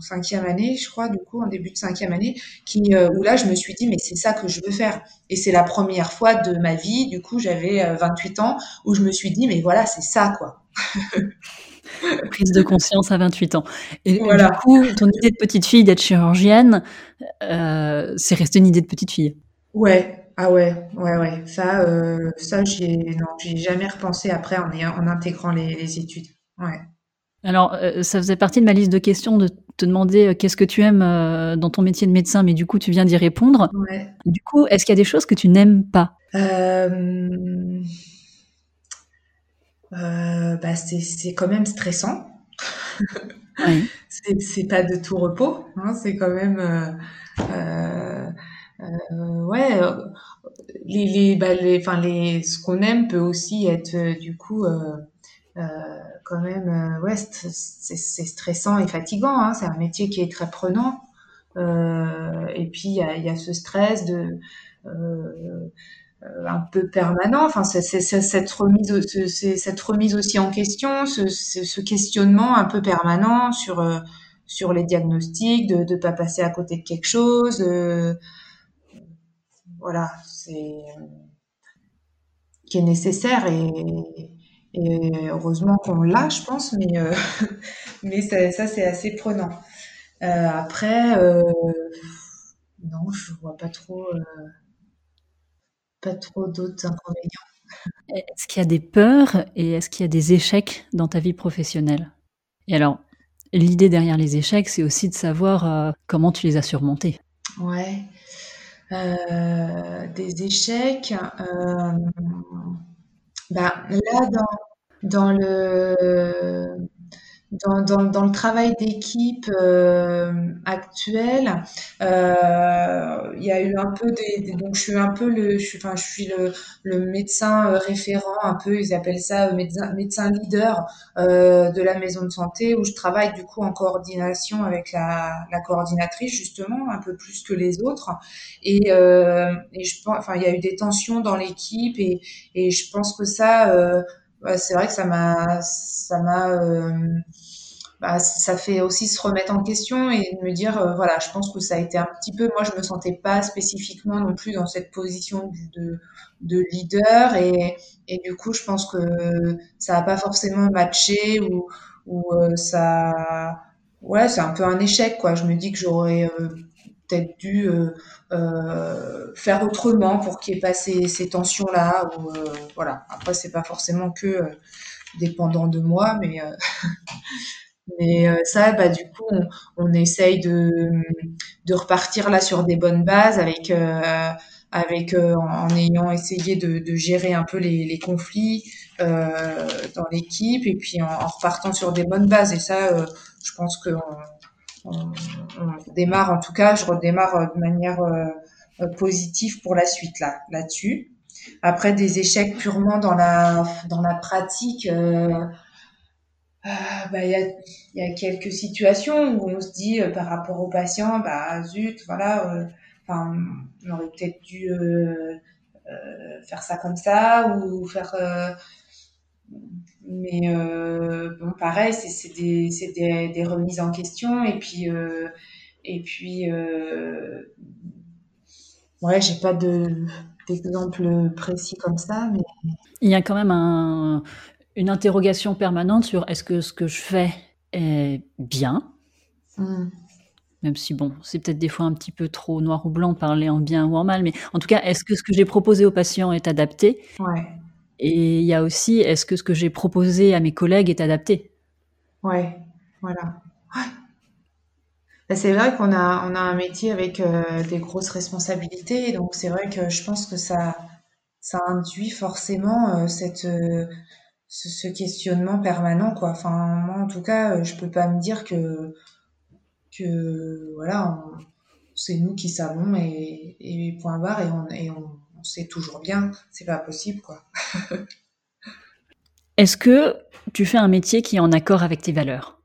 cinquième année, je crois, du coup, en début de cinquième année, qui, euh, où là, je me suis dit, mais c'est ça que je veux faire. Et c'est la première fois de ma vie, du coup, j'avais 28 euh, ans, où je me suis dit, mais voilà, c'est ça, quoi. Prise de conscience à 28 ans. Et voilà. du coup, ton idée de petite fille d'être chirurgienne, euh, c'est resté une idée de petite fille? Ouais, ah ouais, ouais, ouais. Ça, euh, ça, j'ai, non, j'ai jamais repensé après en, en intégrant les, les études. Ouais. Alors, euh, ça faisait partie de ma liste de questions de te demander euh, qu'est-ce que tu aimes euh, dans ton métier de médecin, mais du coup, tu viens d'y répondre. Ouais. Du coup, est-ce qu'il y a des choses que tu n'aimes pas? Euh, bah, c'est, c'est quand même stressant. Oui. c'est, c'est pas de tout repos. Hein, c'est quand même. Euh, euh, les, les, bah, les, enfin, les, ce qu'on aime peut aussi être euh, du coup quand même, ouais, c'est stressant et fatigant. Hein, c'est un métier qui est très prenant. et puis il y a, y a, ce stress de un peu permanent. Enfin, c'est cette remise, cette remise aussi en question, ce, ce, questionnement un peu permanent sur sur les diagnostics, de ne pas passer à côté de quelque chose. Voilà, c'est qui est nécessaire et, Et heureusement qu'on l'a, je pense, mais, euh, mais ça, ça c'est assez prenant. Euh, après, euh, non, je vois pas trop, pas trop d'autres inconvénients. Est-ce qu'il y a des peurs et est-ce qu'il y a des échecs dans ta vie professionnelle? Et alors, l'idée derrière les échecs, c'est aussi de savoir comment tu les as surmontés. Ouais. Des échecs. Bah, là, dans, dans le, dans, dans, dans le travail d'équipe euh, actuel, euh, il y a eu un peu des, donc je suis un peu le, je suis, enfin je suis le, le médecin euh, référent, un peu ils appellent ça euh, médecin, médecin leader euh, de la maison de santé où je travaille du coup en coordination avec la, la coordinatrice justement un peu plus que les autres. Et, euh, et je pense, enfin il y a eu des tensions dans l'équipe et, et je pense que ça c'est vrai que ça m'a, ça m'a, euh, bah, ça fait aussi se remettre en question et me dire, euh, voilà, je pense que ça a été un petit peu, moi je me sentais pas spécifiquement non plus dans cette position de, de leader et, et du coup je pense que ça a pas forcément matché ou, ou euh, ça, ouais, c'est un peu un échec quoi. Je me dis que j'aurais peut-être dû euh, euh, faire autrement pour qu'il n'y ait pas ces, tensions-là. Ou, euh, voilà. Après, c'est pas forcément que dépendant de moi, mais mais ça, bah du coup, on, on, essaye de de repartir là sur des bonnes bases avec avec en, ayant essayé de, de, gérer un peu les, les conflits dans l'équipe et puis en, en, repartant sur des bonnes bases. Et ça, je pense que on, démarre, en tout cas, je redémarre euh, de manière euh, euh, positive pour la suite là, là-dessus. Après des échecs purement dans la dans la pratique, bah, il y, a, y, a, quelques situations où on se dit par rapport aux patients, bah zut, voilà, enfin, on aurait peut-être dû faire ça comme ça ou faire mais euh, bon, pareil, c'est des, des, des, remises en question. Et puis, euh, et puis euh, ouais, j'ai pas d'exemple précis comme ça. Mais... Il y a quand même un, une interrogation permanente sur est-ce que ce que je fais est bien? Mmh. Même si, bon, c'est peut-être des fois un petit peu trop noir ou blanc, parler en bien ou en mal, mais en tout cas, est-ce que ce que j'ai proposé aux patients est adapté? Ouais. Et il y a aussi, est-ce que ce que j'ai proposé à mes collègues est adapté? Ouais, voilà. Bah, c'est vrai qu'on a, on a un métier avec euh, des grosses responsabilités, donc c'est vrai que je pense que ça, ça induit forcément euh, cette, euh, ce, questionnement permanent, quoi. Enfin, moi, en tout cas, je peux pas me dire que, que voilà, c'est nous qui savons et, et point barre et on on sait toujours bien, c'est pas possible, quoi. Est-ce que tu fais un métier qui est en accord avec tes valeurs?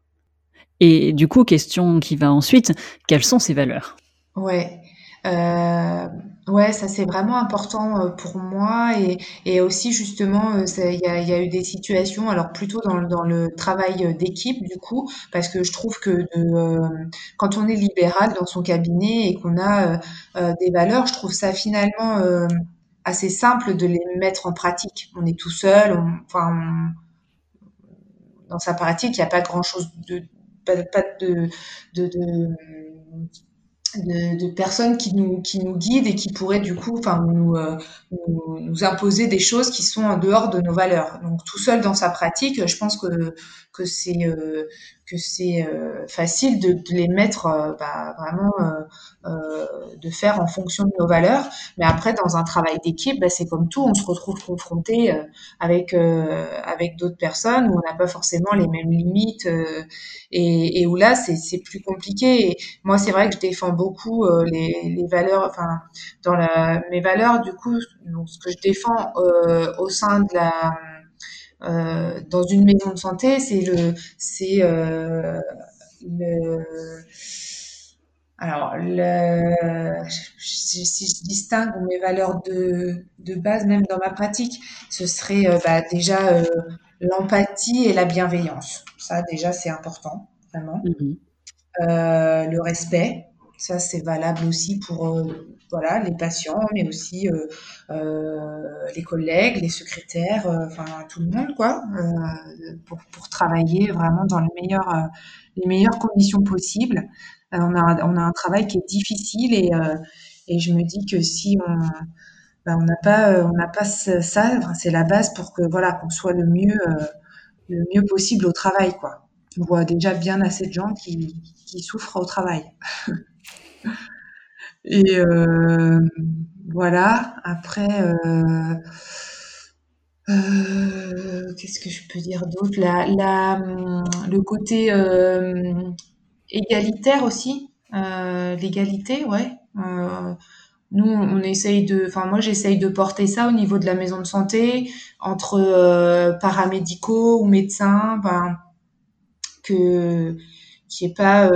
Et du coup, question qui va ensuite, quelles sont ces valeurs? Ouais. Euh, ouais, ça c'est vraiment important euh, pour moi et, et aussi justement euh, il y a, y a, eu des situations alors plutôt dans, dans le travail d'équipe du coup parce que je trouve que de, quand on est libéral dans son cabinet et qu'on a des valeurs, je trouve ça finalement assez simple de les mettre en pratique. On est tout seul, on, enfin dans sa pratique il n'y a pas grand chose de pas, pas de, de, de de, personnes qui nous, qui guident et qui pourraient du coup euh, nous, imposer des choses qui sont en dehors de nos valeurs. Donc tout seul dans sa pratique, je pense que, que c'est euh, que c'est euh, facile de, de, les mettre bah, vraiment de faire en fonction de nos valeurs. Mais après, dans un travail d'équipe, bah, c'est comme tout, on se retrouve confronté avec avec d'autres personnes où on n'a pas forcément les mêmes limites et, et où là c'est plus compliqué. Moi, c'est vrai que je défends beaucoup euh, les, les, valeurs, enfin dans la, mes valeurs du coup, donc, ce que je défends euh, au sein de la euh, dans une maison de santé, c'est le c'est le alors, le, si, je distingue mes valeurs de, de, base, même dans ma pratique, ce serait bah, déjà l'empathie et la bienveillance. Ça, déjà, c'est important, vraiment. Mmh le respect, Ça, c'est valable aussi pour euh, voilà, les patients, mais aussi euh, euh, les collègues, les secrétaires, enfin tout le monde, quoi, pour, pour, travailler vraiment dans le meilleur, les meilleures conditions possibles. on, a, on a un travail qui est difficile et, et je me dis que si on ben, on n'a pas on pas ça, c'est la base pour que voilà qu'on soit le mieux le mieux possible au travail, quoi. On voit déjà bien assez de gens qui, qui souffrent au travail. Et euh, voilà, après, euh, euh, qu'est-ce que je peux dire d'autre? La, la, Le côté égalitaire aussi, l'égalité, ouais. nous, on essaye de, enfin moi j'essaye de porter ça au niveau de la maison de santé entre paramédicaux ou médecins, ben, que qui est pas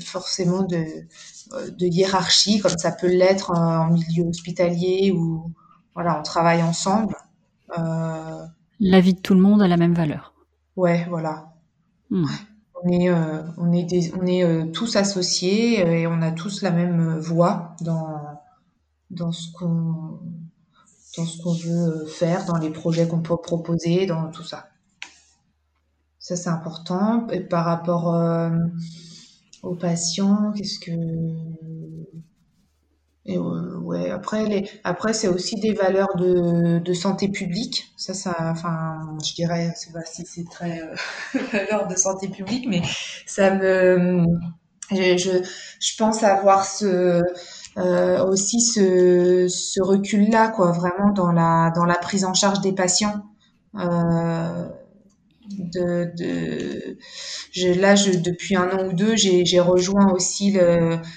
forcément de, de hiérarchie comme ça peut l'être en milieu hospitalier où voilà on travaille ensemble. Euh, la vie de tout le monde a la même valeur. Ouais, voilà. Hmm. On est, euh, on est, on est euh, tous associés et on a tous la même voix dans, dans ce qu'on dans ce qu'on veut faire, dans les projets qu'on peut proposer, dans tout ça. Ça, c'est important. Et par rapport aux patients, qu'est-ce que et ouais, après les après c'est aussi des valeurs de, de santé publique. Ça ça enfin je dirais c'est pas si c'est très euh, valeur de santé publique mais ça me je je pense avoir ce euh, aussi ce, ce recul là quoi vraiment dans la dans la prise en charge des patients euh, de, là depuis un an ou deux j'ai rejoint aussi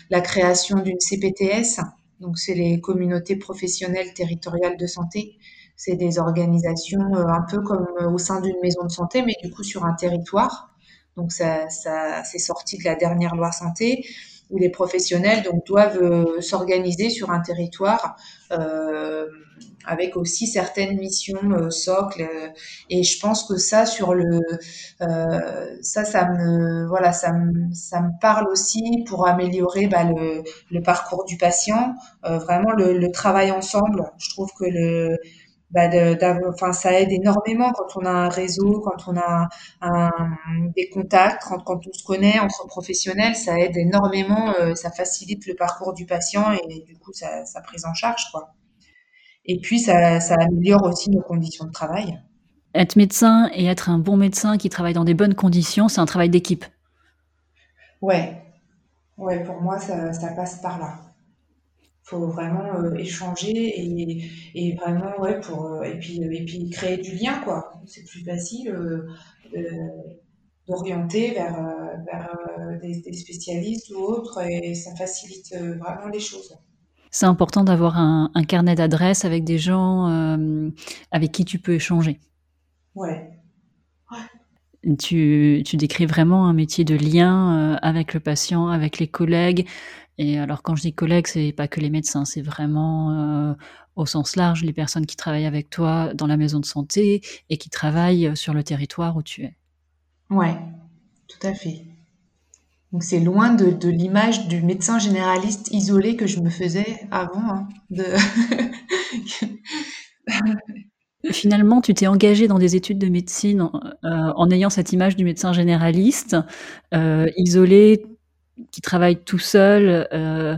la création d'une CPTS donc c'est les communautés professionnelles territoriales de santé. C'est des organisations euh, un peu comme au sein d'une maison de santé mais du coup sur un territoire. Donc ça, c'est sorti de la dernière loi santé où les professionnels doivent euh, s'organiser sur un territoire euh, avec aussi certaines missions euh, socles et je pense que ça sur le euh, ça ça me voilà ça me ça me parle aussi pour améliorer bah, le, parcours du patient. Euh, vraiment le, travail ensemble je trouve que le bah enfin ça aide énormément quand on a un réseau quand on a des contacts quand, on se connaît entre professionnels ça aide énormément ça facilite le parcours du patient et du coup sa prise en charge quoi et puis, ça, ça améliore aussi nos conditions de travail. Être médecin et être un bon médecin qui travaille dans des bonnes conditions, c'est un travail d'équipe. Ouais, ouais, pour moi, ça, ça passe par là. Il faut vraiment euh, échanger et, et, vraiment, ouais, pour, euh, et, puis, et puis créer du lien, quoi. C'est plus facile euh, d'orienter vers, vers des, des, spécialistes ou autres et ça facilite vraiment les choses c'est important d'avoir un, carnet d'adresses avec des gens euh, avec qui tu peux échanger. Ouais. Tu, tu, décris vraiment un métier de lien euh, avec le patient, avec les collègues. Et alors quand je dis collègues, c'est pas que les médecins, c'est vraiment euh, au sens large les personnes qui travaillent avec toi dans la maison de santé et qui travaillent sur le territoire où tu es. Ouais, tout à fait. Donc c'est loin de, l'image du médecin généraliste isolé que je me faisais avant. Hein. Finalement, tu t'es engagé dans des études de médecine en, euh, ayant cette image du médecin généraliste, euh, isolé, qui travaille tout seul. Euh,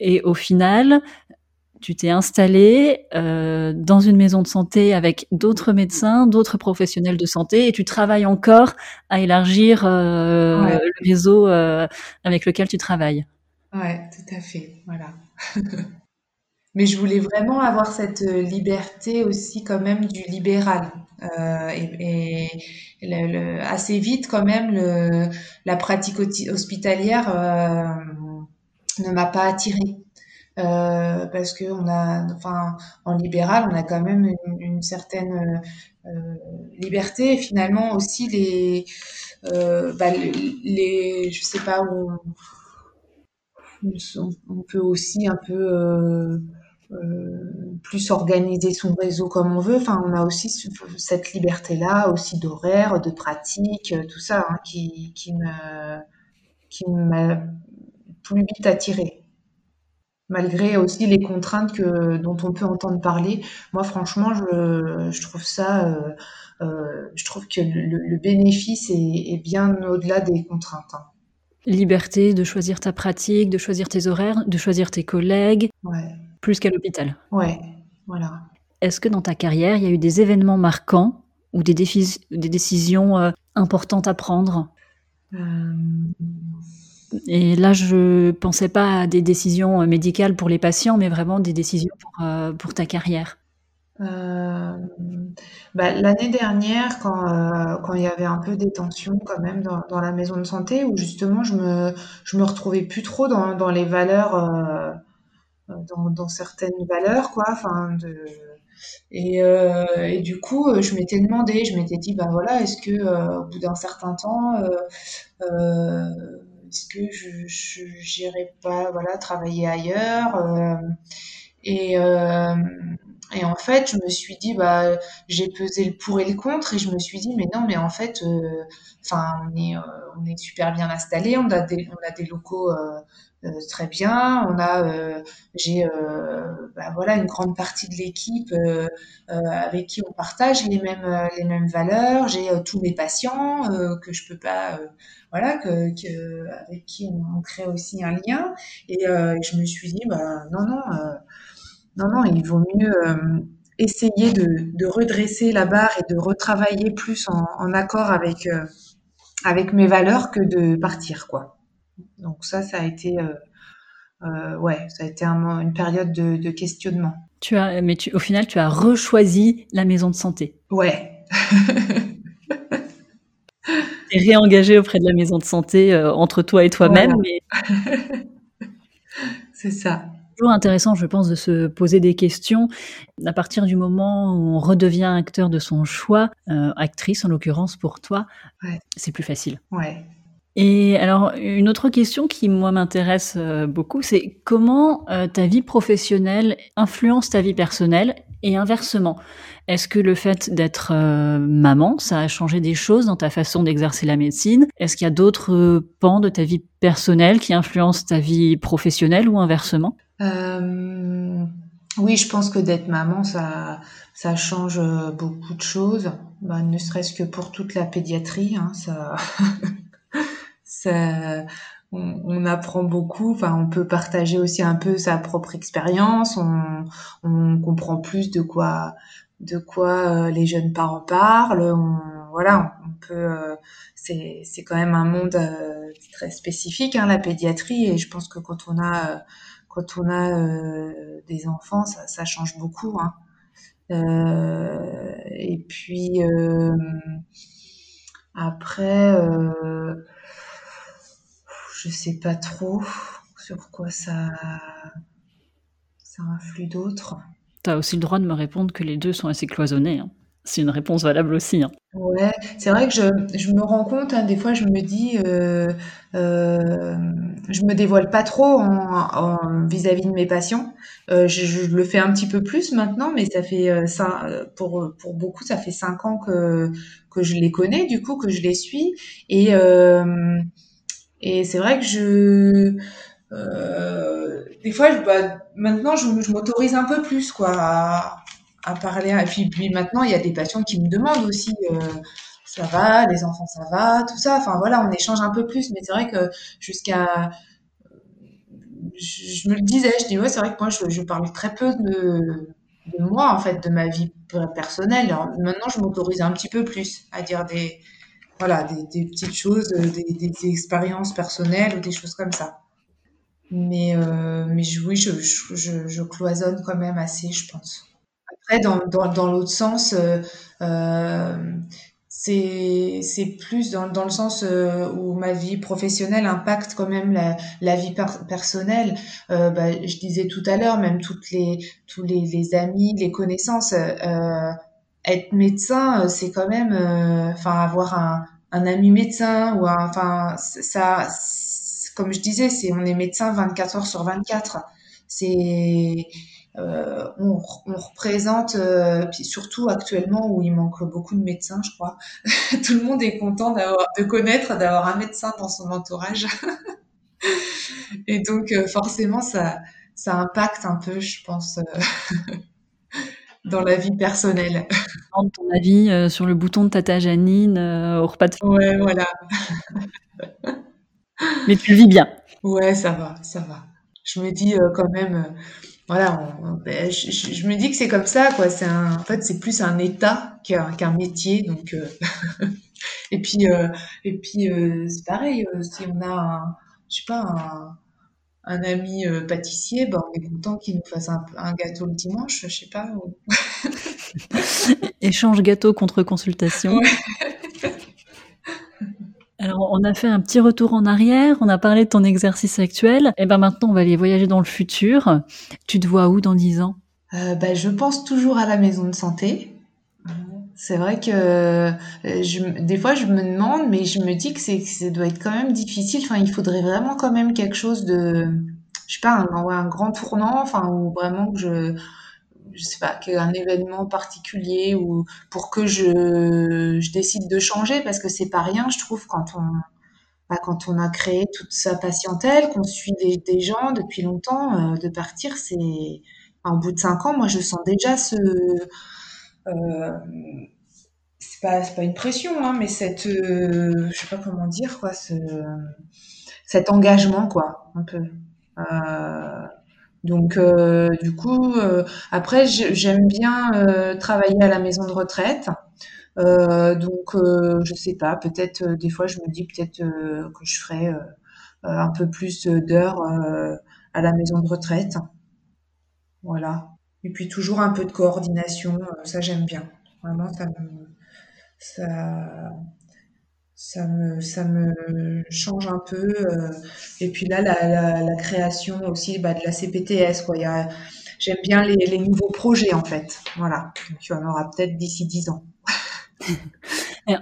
et au final, tu t'es installé euh, dans une maison de santé avec d'autres médecins, d'autres professionnels de santé, et tu travailles encore à élargir euh, le réseau euh, avec lequel tu travailles. Ouais, tout à fait, voilà. Mais je voulais vraiment avoir cette liberté aussi quand même du libéral. et, et assez vite quand même, le, la pratique hospitalière ne m'a pas attirée. Euh, parce que on a, en libéral, on a quand même une, certaine euh, liberté. Et finalement, aussi les, euh, bah, je sais pas où on, peut aussi un peu plus organiser son réseau comme on veut. Enfin, on a aussi cette liberté-là, aussi d'horaire, de pratique, tout ça, hein, qui, qui me, qui m'a plus vite attiré. Malgré aussi les contraintes que, dont on peut entendre parler. Moi, franchement, je, je trouve ça, euh, euh, je trouve que le, bénéfice est, est bien au-delà des contraintes. Hein. Liberté de choisir ta pratique, de choisir tes horaires, de choisir tes collègues, ouais. plus qu'à l'hôpital. Ouais, voilà. Est-ce que dans ta carrière, il y a eu des événements marquants ou des, défis, des décisions euh, importantes à prendre? Et là, je pensais pas à des décisions euh, médicales pour les patients, mais vraiment des décisions pour, euh, ta carrière. Euh, bah, L'année dernière, quand, quand il y avait un peu des tensions quand même dans, la maison de santé, où justement je me, je me retrouvais plus trop dans, dans les valeurs, dans, certaines valeurs, quoi. Et, et, du coup, je m'étais demandé, je m'étais dit, ben voilà, est-ce que au bout d'un certain temps, est-ce que je n'irais pas, voilà, travailler ailleurs et et en fait, je me suis dit, bah, j'ai pesé le pour et le contre, et je me suis dit, mais non, mais en fait, euh, on est, euh, on est super bien installé, on a des, on a des locaux euh, euh très bien, on a, j'ai, bah, voilà, une grande partie de l'équipe avec qui on partage les mêmes, les mêmes valeurs. J'ai tous mes patients que je peux pas, voilà, que, que, avec qui on, crée aussi un lien. Et je me suis dit, bah, non, non. Non, non, il vaut mieux euh, essayer de, redresser la barre et de retravailler plus en, accord avec, euh, avec mes valeurs que de partir, quoi. Donc ça, ça a été, euh, ouais, ça a été une période de, questionnement. Tu as, mais tu, au final, tu as rechoisi la maison de santé. Ouais. et réengagé auprès de la maison de santé entre toi et toi-même. C'est ça toujours intéressant, je pense, de se poser des questions à partir du moment où on redevient acteur de son choix, euh, actrice en l'occurrence pour toi, ouais. c'est plus facile. Ouais. Et alors, une autre question qui, moi, m'intéresse euh, beaucoup, c'est comment euh, ta vie professionnelle influence ta vie personnelle et inversement? Est-ce que le fait d'être euh, maman, ça a changé des choses dans ta façon d'exercer la médecine? Est-ce qu'il y a d'autres pans de ta vie personnelle qui influencent ta vie professionnelle ou inversement? Oui, je pense que d'être maman, ça, ça change beaucoup de choses. Bah, ne serait-ce que pour toute la pédiatrie, hein, ça, on, apprend beaucoup. Enfin, on peut partager aussi un peu sa propre expérience. On, comprend plus de quoi de quoi euh, les jeunes parents parlent. Voilà, on, peut. Euh, c'est, c'est quand même un monde euh, très spécifique, hein, la pédiatrie, et je pense que quand on a des enfants, ça, ça change beaucoup. Hein. et puis après, je sais pas trop sur quoi ça ça influe d'autres. Tu as aussi le droit de me répondre que les deux sont assez cloisonnés. Hein. C'est une réponse valable aussi. Hein. Ouais, c'est vrai que je, je, me rends compte, hein, des fois je me dis, euh, euh, je me dévoile pas trop vis-à-vis de mes patients. Euh, je, je, le fais un petit peu plus maintenant, mais ça fait euh, ça pour pour beaucoup, ça fait cinq ans que que je les connais, du coup que je les suis, et euh, et c'est vrai que je euh, des fois, bah, maintenant, je, m'autorise un peu plus, quoi, à, parler. Et puis, maintenant, il y a des patients qui me demandent aussi, euh, ça va, les enfants, ça va, tout ça. Enfin, voilà, on échange un peu plus. Mais c'est vrai que jusqu'à, je, me le disais, je dis ouais, c'est vrai que moi, je, je parle très peu de, de moi, en fait, de ma vie personnelle. Maintenant, je m'autorise un petit peu plus à dire des, voilà, des, petites choses, des, des, expériences personnelles ou des choses comme ça. Mais, euh, mais oui, je, je, je, cloisonne quand même assez, je pense. Après, dans, dans, dans l'autre sens, euh, euh, c'est plus dans, dans le sens euh, où ma vie professionnelle impacte quand même la, la vie personnelle. Euh, bah, je disais tout à l'heure, même toutes les tous les, les amis, les connaissances, euh, être médecin, c'est quand même, enfin avoir un, un ami médecin ou enfin ça comme je disais, c'est on est médecin 24 heures sur 24. C'est euh, on, représente, euh, puis surtout actuellement où il manque beaucoup de médecins, je crois. Tout le monde est content de connaître, d'avoir un médecin dans son entourage. Et donc, forcément, ça, ça impacte un peu, je pense, dans la vie personnelle. ton avis sur le bouton de Tata Janine au repas de Ouais, voilà. Mais tu le vis bien. Ouais, ça va, ça va. Je me dis quand même, voilà, ben, je, me dis que c'est comme ça, quoi. C'est en fait, c'est plus un état qu'un métier, donc. et puis, et puis, c'est pareil. si on a, un, je sais pas, un, un ami euh, pâtissier, ben, on est content qu'il nous fasse un, gâteau le dimanche, je sais pas. Échange gâteau contre consultation. Alors, on a fait un petit retour en arrière, on a parlé de ton exercice actuel, et ben maintenant on va aller voyager dans le futur. Tu te vois où dans 10 ans? Euh, ben, Je pense toujours à la maison de santé. C'est vrai que euh, des fois je me demande, mais je me dis que, c'est, ça doit être quand même difficile. Enfin, il faudrait vraiment quand même quelque chose de, je sais pas, un, un grand tournant, enfin, ou vraiment que je, je sais pas, qu'un événement particulier ou pour que je, je décide de changer parce que c'est pas rien, je trouve, quand on, bah, quand on a créé toute sa patientèle, qu'on suit des, gens depuis longtemps, euh, de partir, c'est, au bout de cinq ans, moi, je sens déjà ce, c'est pas, pas une pression, hein, mais cette, euh, je sais pas comment dire, quoi, ce, cet engagement, quoi, un peu. Euh, donc, du coup, après, j'aime bien travailler à la maison de retraite. donc, je sais pas, peut-être des fois, je me dis peut-être que je ferai un peu plus d'heures à la maison de retraite. Voilà. Et puis toujours un peu de coordination, euh, ça j'aime bien. Vraiment, ça me, ça, ça me, ça me change un peu. Euh. et puis là, la, création aussi bah, de la CPTS, quoi. j'aime bien les, les, nouveaux projets en fait. Voilà. tu en auras peut-être d'ici dix ans.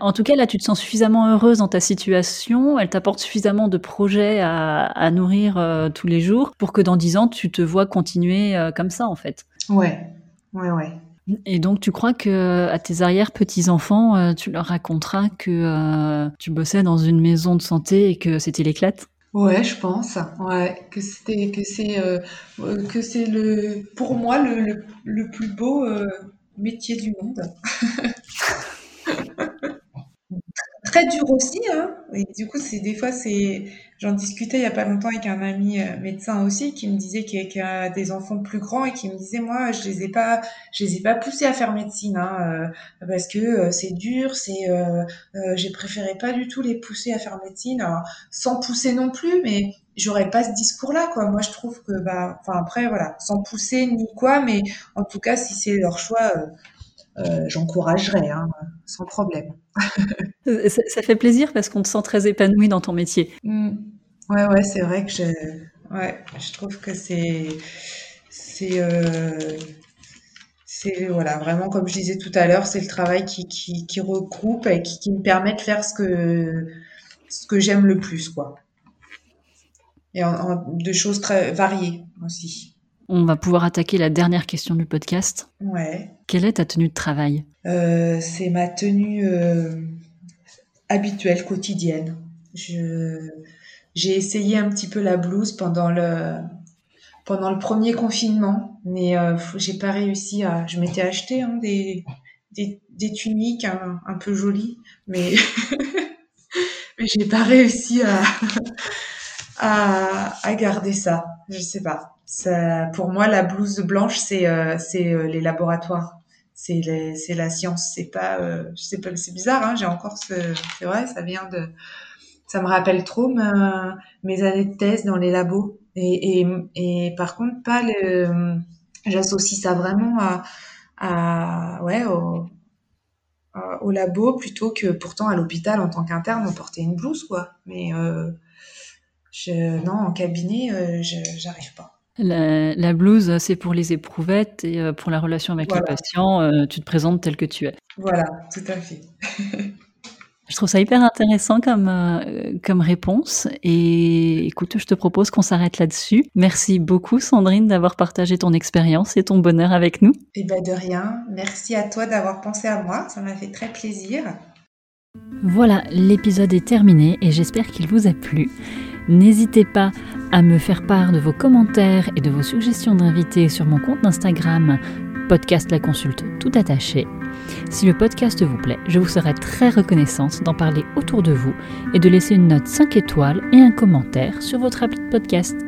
En tout cas, là, tu te sens suffisamment heureuse dans ta situation, elle t'apporte suffisamment de projets à, nourrir euh, tous les jours pour que dans dix ans, tu te vois continuer comme ça, en fait. Ouais, ouais, ouais. Et donc, tu crois que à tes arrière-petits-enfants, euh, tu leur raconteras que euh, tu bossais dans une maison de santé et que c'était l'éclate? Ouais, je pense. Ouais, que c'était que c'est euh, que c'est le pour moi le, le plus beau métier du monde. dur aussi, hein. Et du coup, c'est des fois, c'est, j'en discutais il y a pas longtemps avec un ami euh, médecin aussi qui me disait qu'il a des enfants plus grands et qui me disait moi, je les ai pas, je les ai pas poussés à faire médecine, hein, euh, parce que euh, c'est dur, c'est, j'ai préféré pas du tout les pousser à faire médecine, sans pousser non plus, mais j'aurais pas ce discours-là, quoi. Moi, je trouve que, bah, enfin après, voilà, sans pousser ni quoi, mais en tout cas, si c'est leur choix euh, j'encouragerais, hein, sans problème. ça, fait plaisir parce qu'on te sent très épanoui dans ton métier. Mmh. Ouais, ouais, c'est vrai que je, ouais, je trouve que c'est, c'est, euh, c'est voilà, vraiment comme je disais tout à l'heure, c'est le travail qui, qui, qui regroupe et qui, qui, me permet de faire ce que, ce que j'aime le plus, quoi. Et en, de choses très variées aussi. On va pouvoir attaquer la dernière question du podcast. Ouais. Quelle est ta tenue de travail? Euh, C'est ma tenue euh, habituelle, quotidienne. Je, j'ai essayé un petit peu la blouse pendant le, pendant le premier confinement, mais euh, j'ai pas réussi à. Je m'étais acheté hein, des, des, des, tuniques un, un, peu jolies, mais, mais j'ai pas réussi à, à, à garder ça. Je sais pas ça, pour moi, la blouse blanche, c'est euh, c'est euh, les laboratoires, c'est c'est la science, c'est pas, euh, pas, c'est bizarre, hein, j'ai encore ce, c'est vrai, ça vient de, ça me rappelle trop mes années de thèse dans les labos. Et, et, et par contre, pas le, j'associe ça vraiment à, à ouais, au, au labo plutôt que pourtant à l'hôpital en tant qu'interne on portait une blouse quoi. Mais euh, je, non, en cabinet, euh, j'arrive pas. La, blouse, c'est pour les éprouvettes et euh, pour la relation avec le patient, euh, tu te présentes tel que tu es. Voilà, tout à fait. je trouve ça hyper intéressant comme, euh, comme réponse. Et écoute, je te propose qu'on s'arrête là-dessus. Merci beaucoup, Sandrine, d'avoir partagé ton expérience et ton bonheur avec nous. Et eh ben de rien. Merci à toi d'avoir pensé à moi. Ça m'a fait très plaisir. Voilà, l'épisode est terminé et j'espère qu'il vous a plu. N'hésitez pas à me faire part de vos commentaires et de vos suggestions d'invités sur mon compte Instagram podcast la consulte tout attaché. Si le podcast vous plaît, je vous serai très reconnaissante d'en parler autour de vous et de laisser une note 5 étoiles et un commentaire sur votre appli de podcast.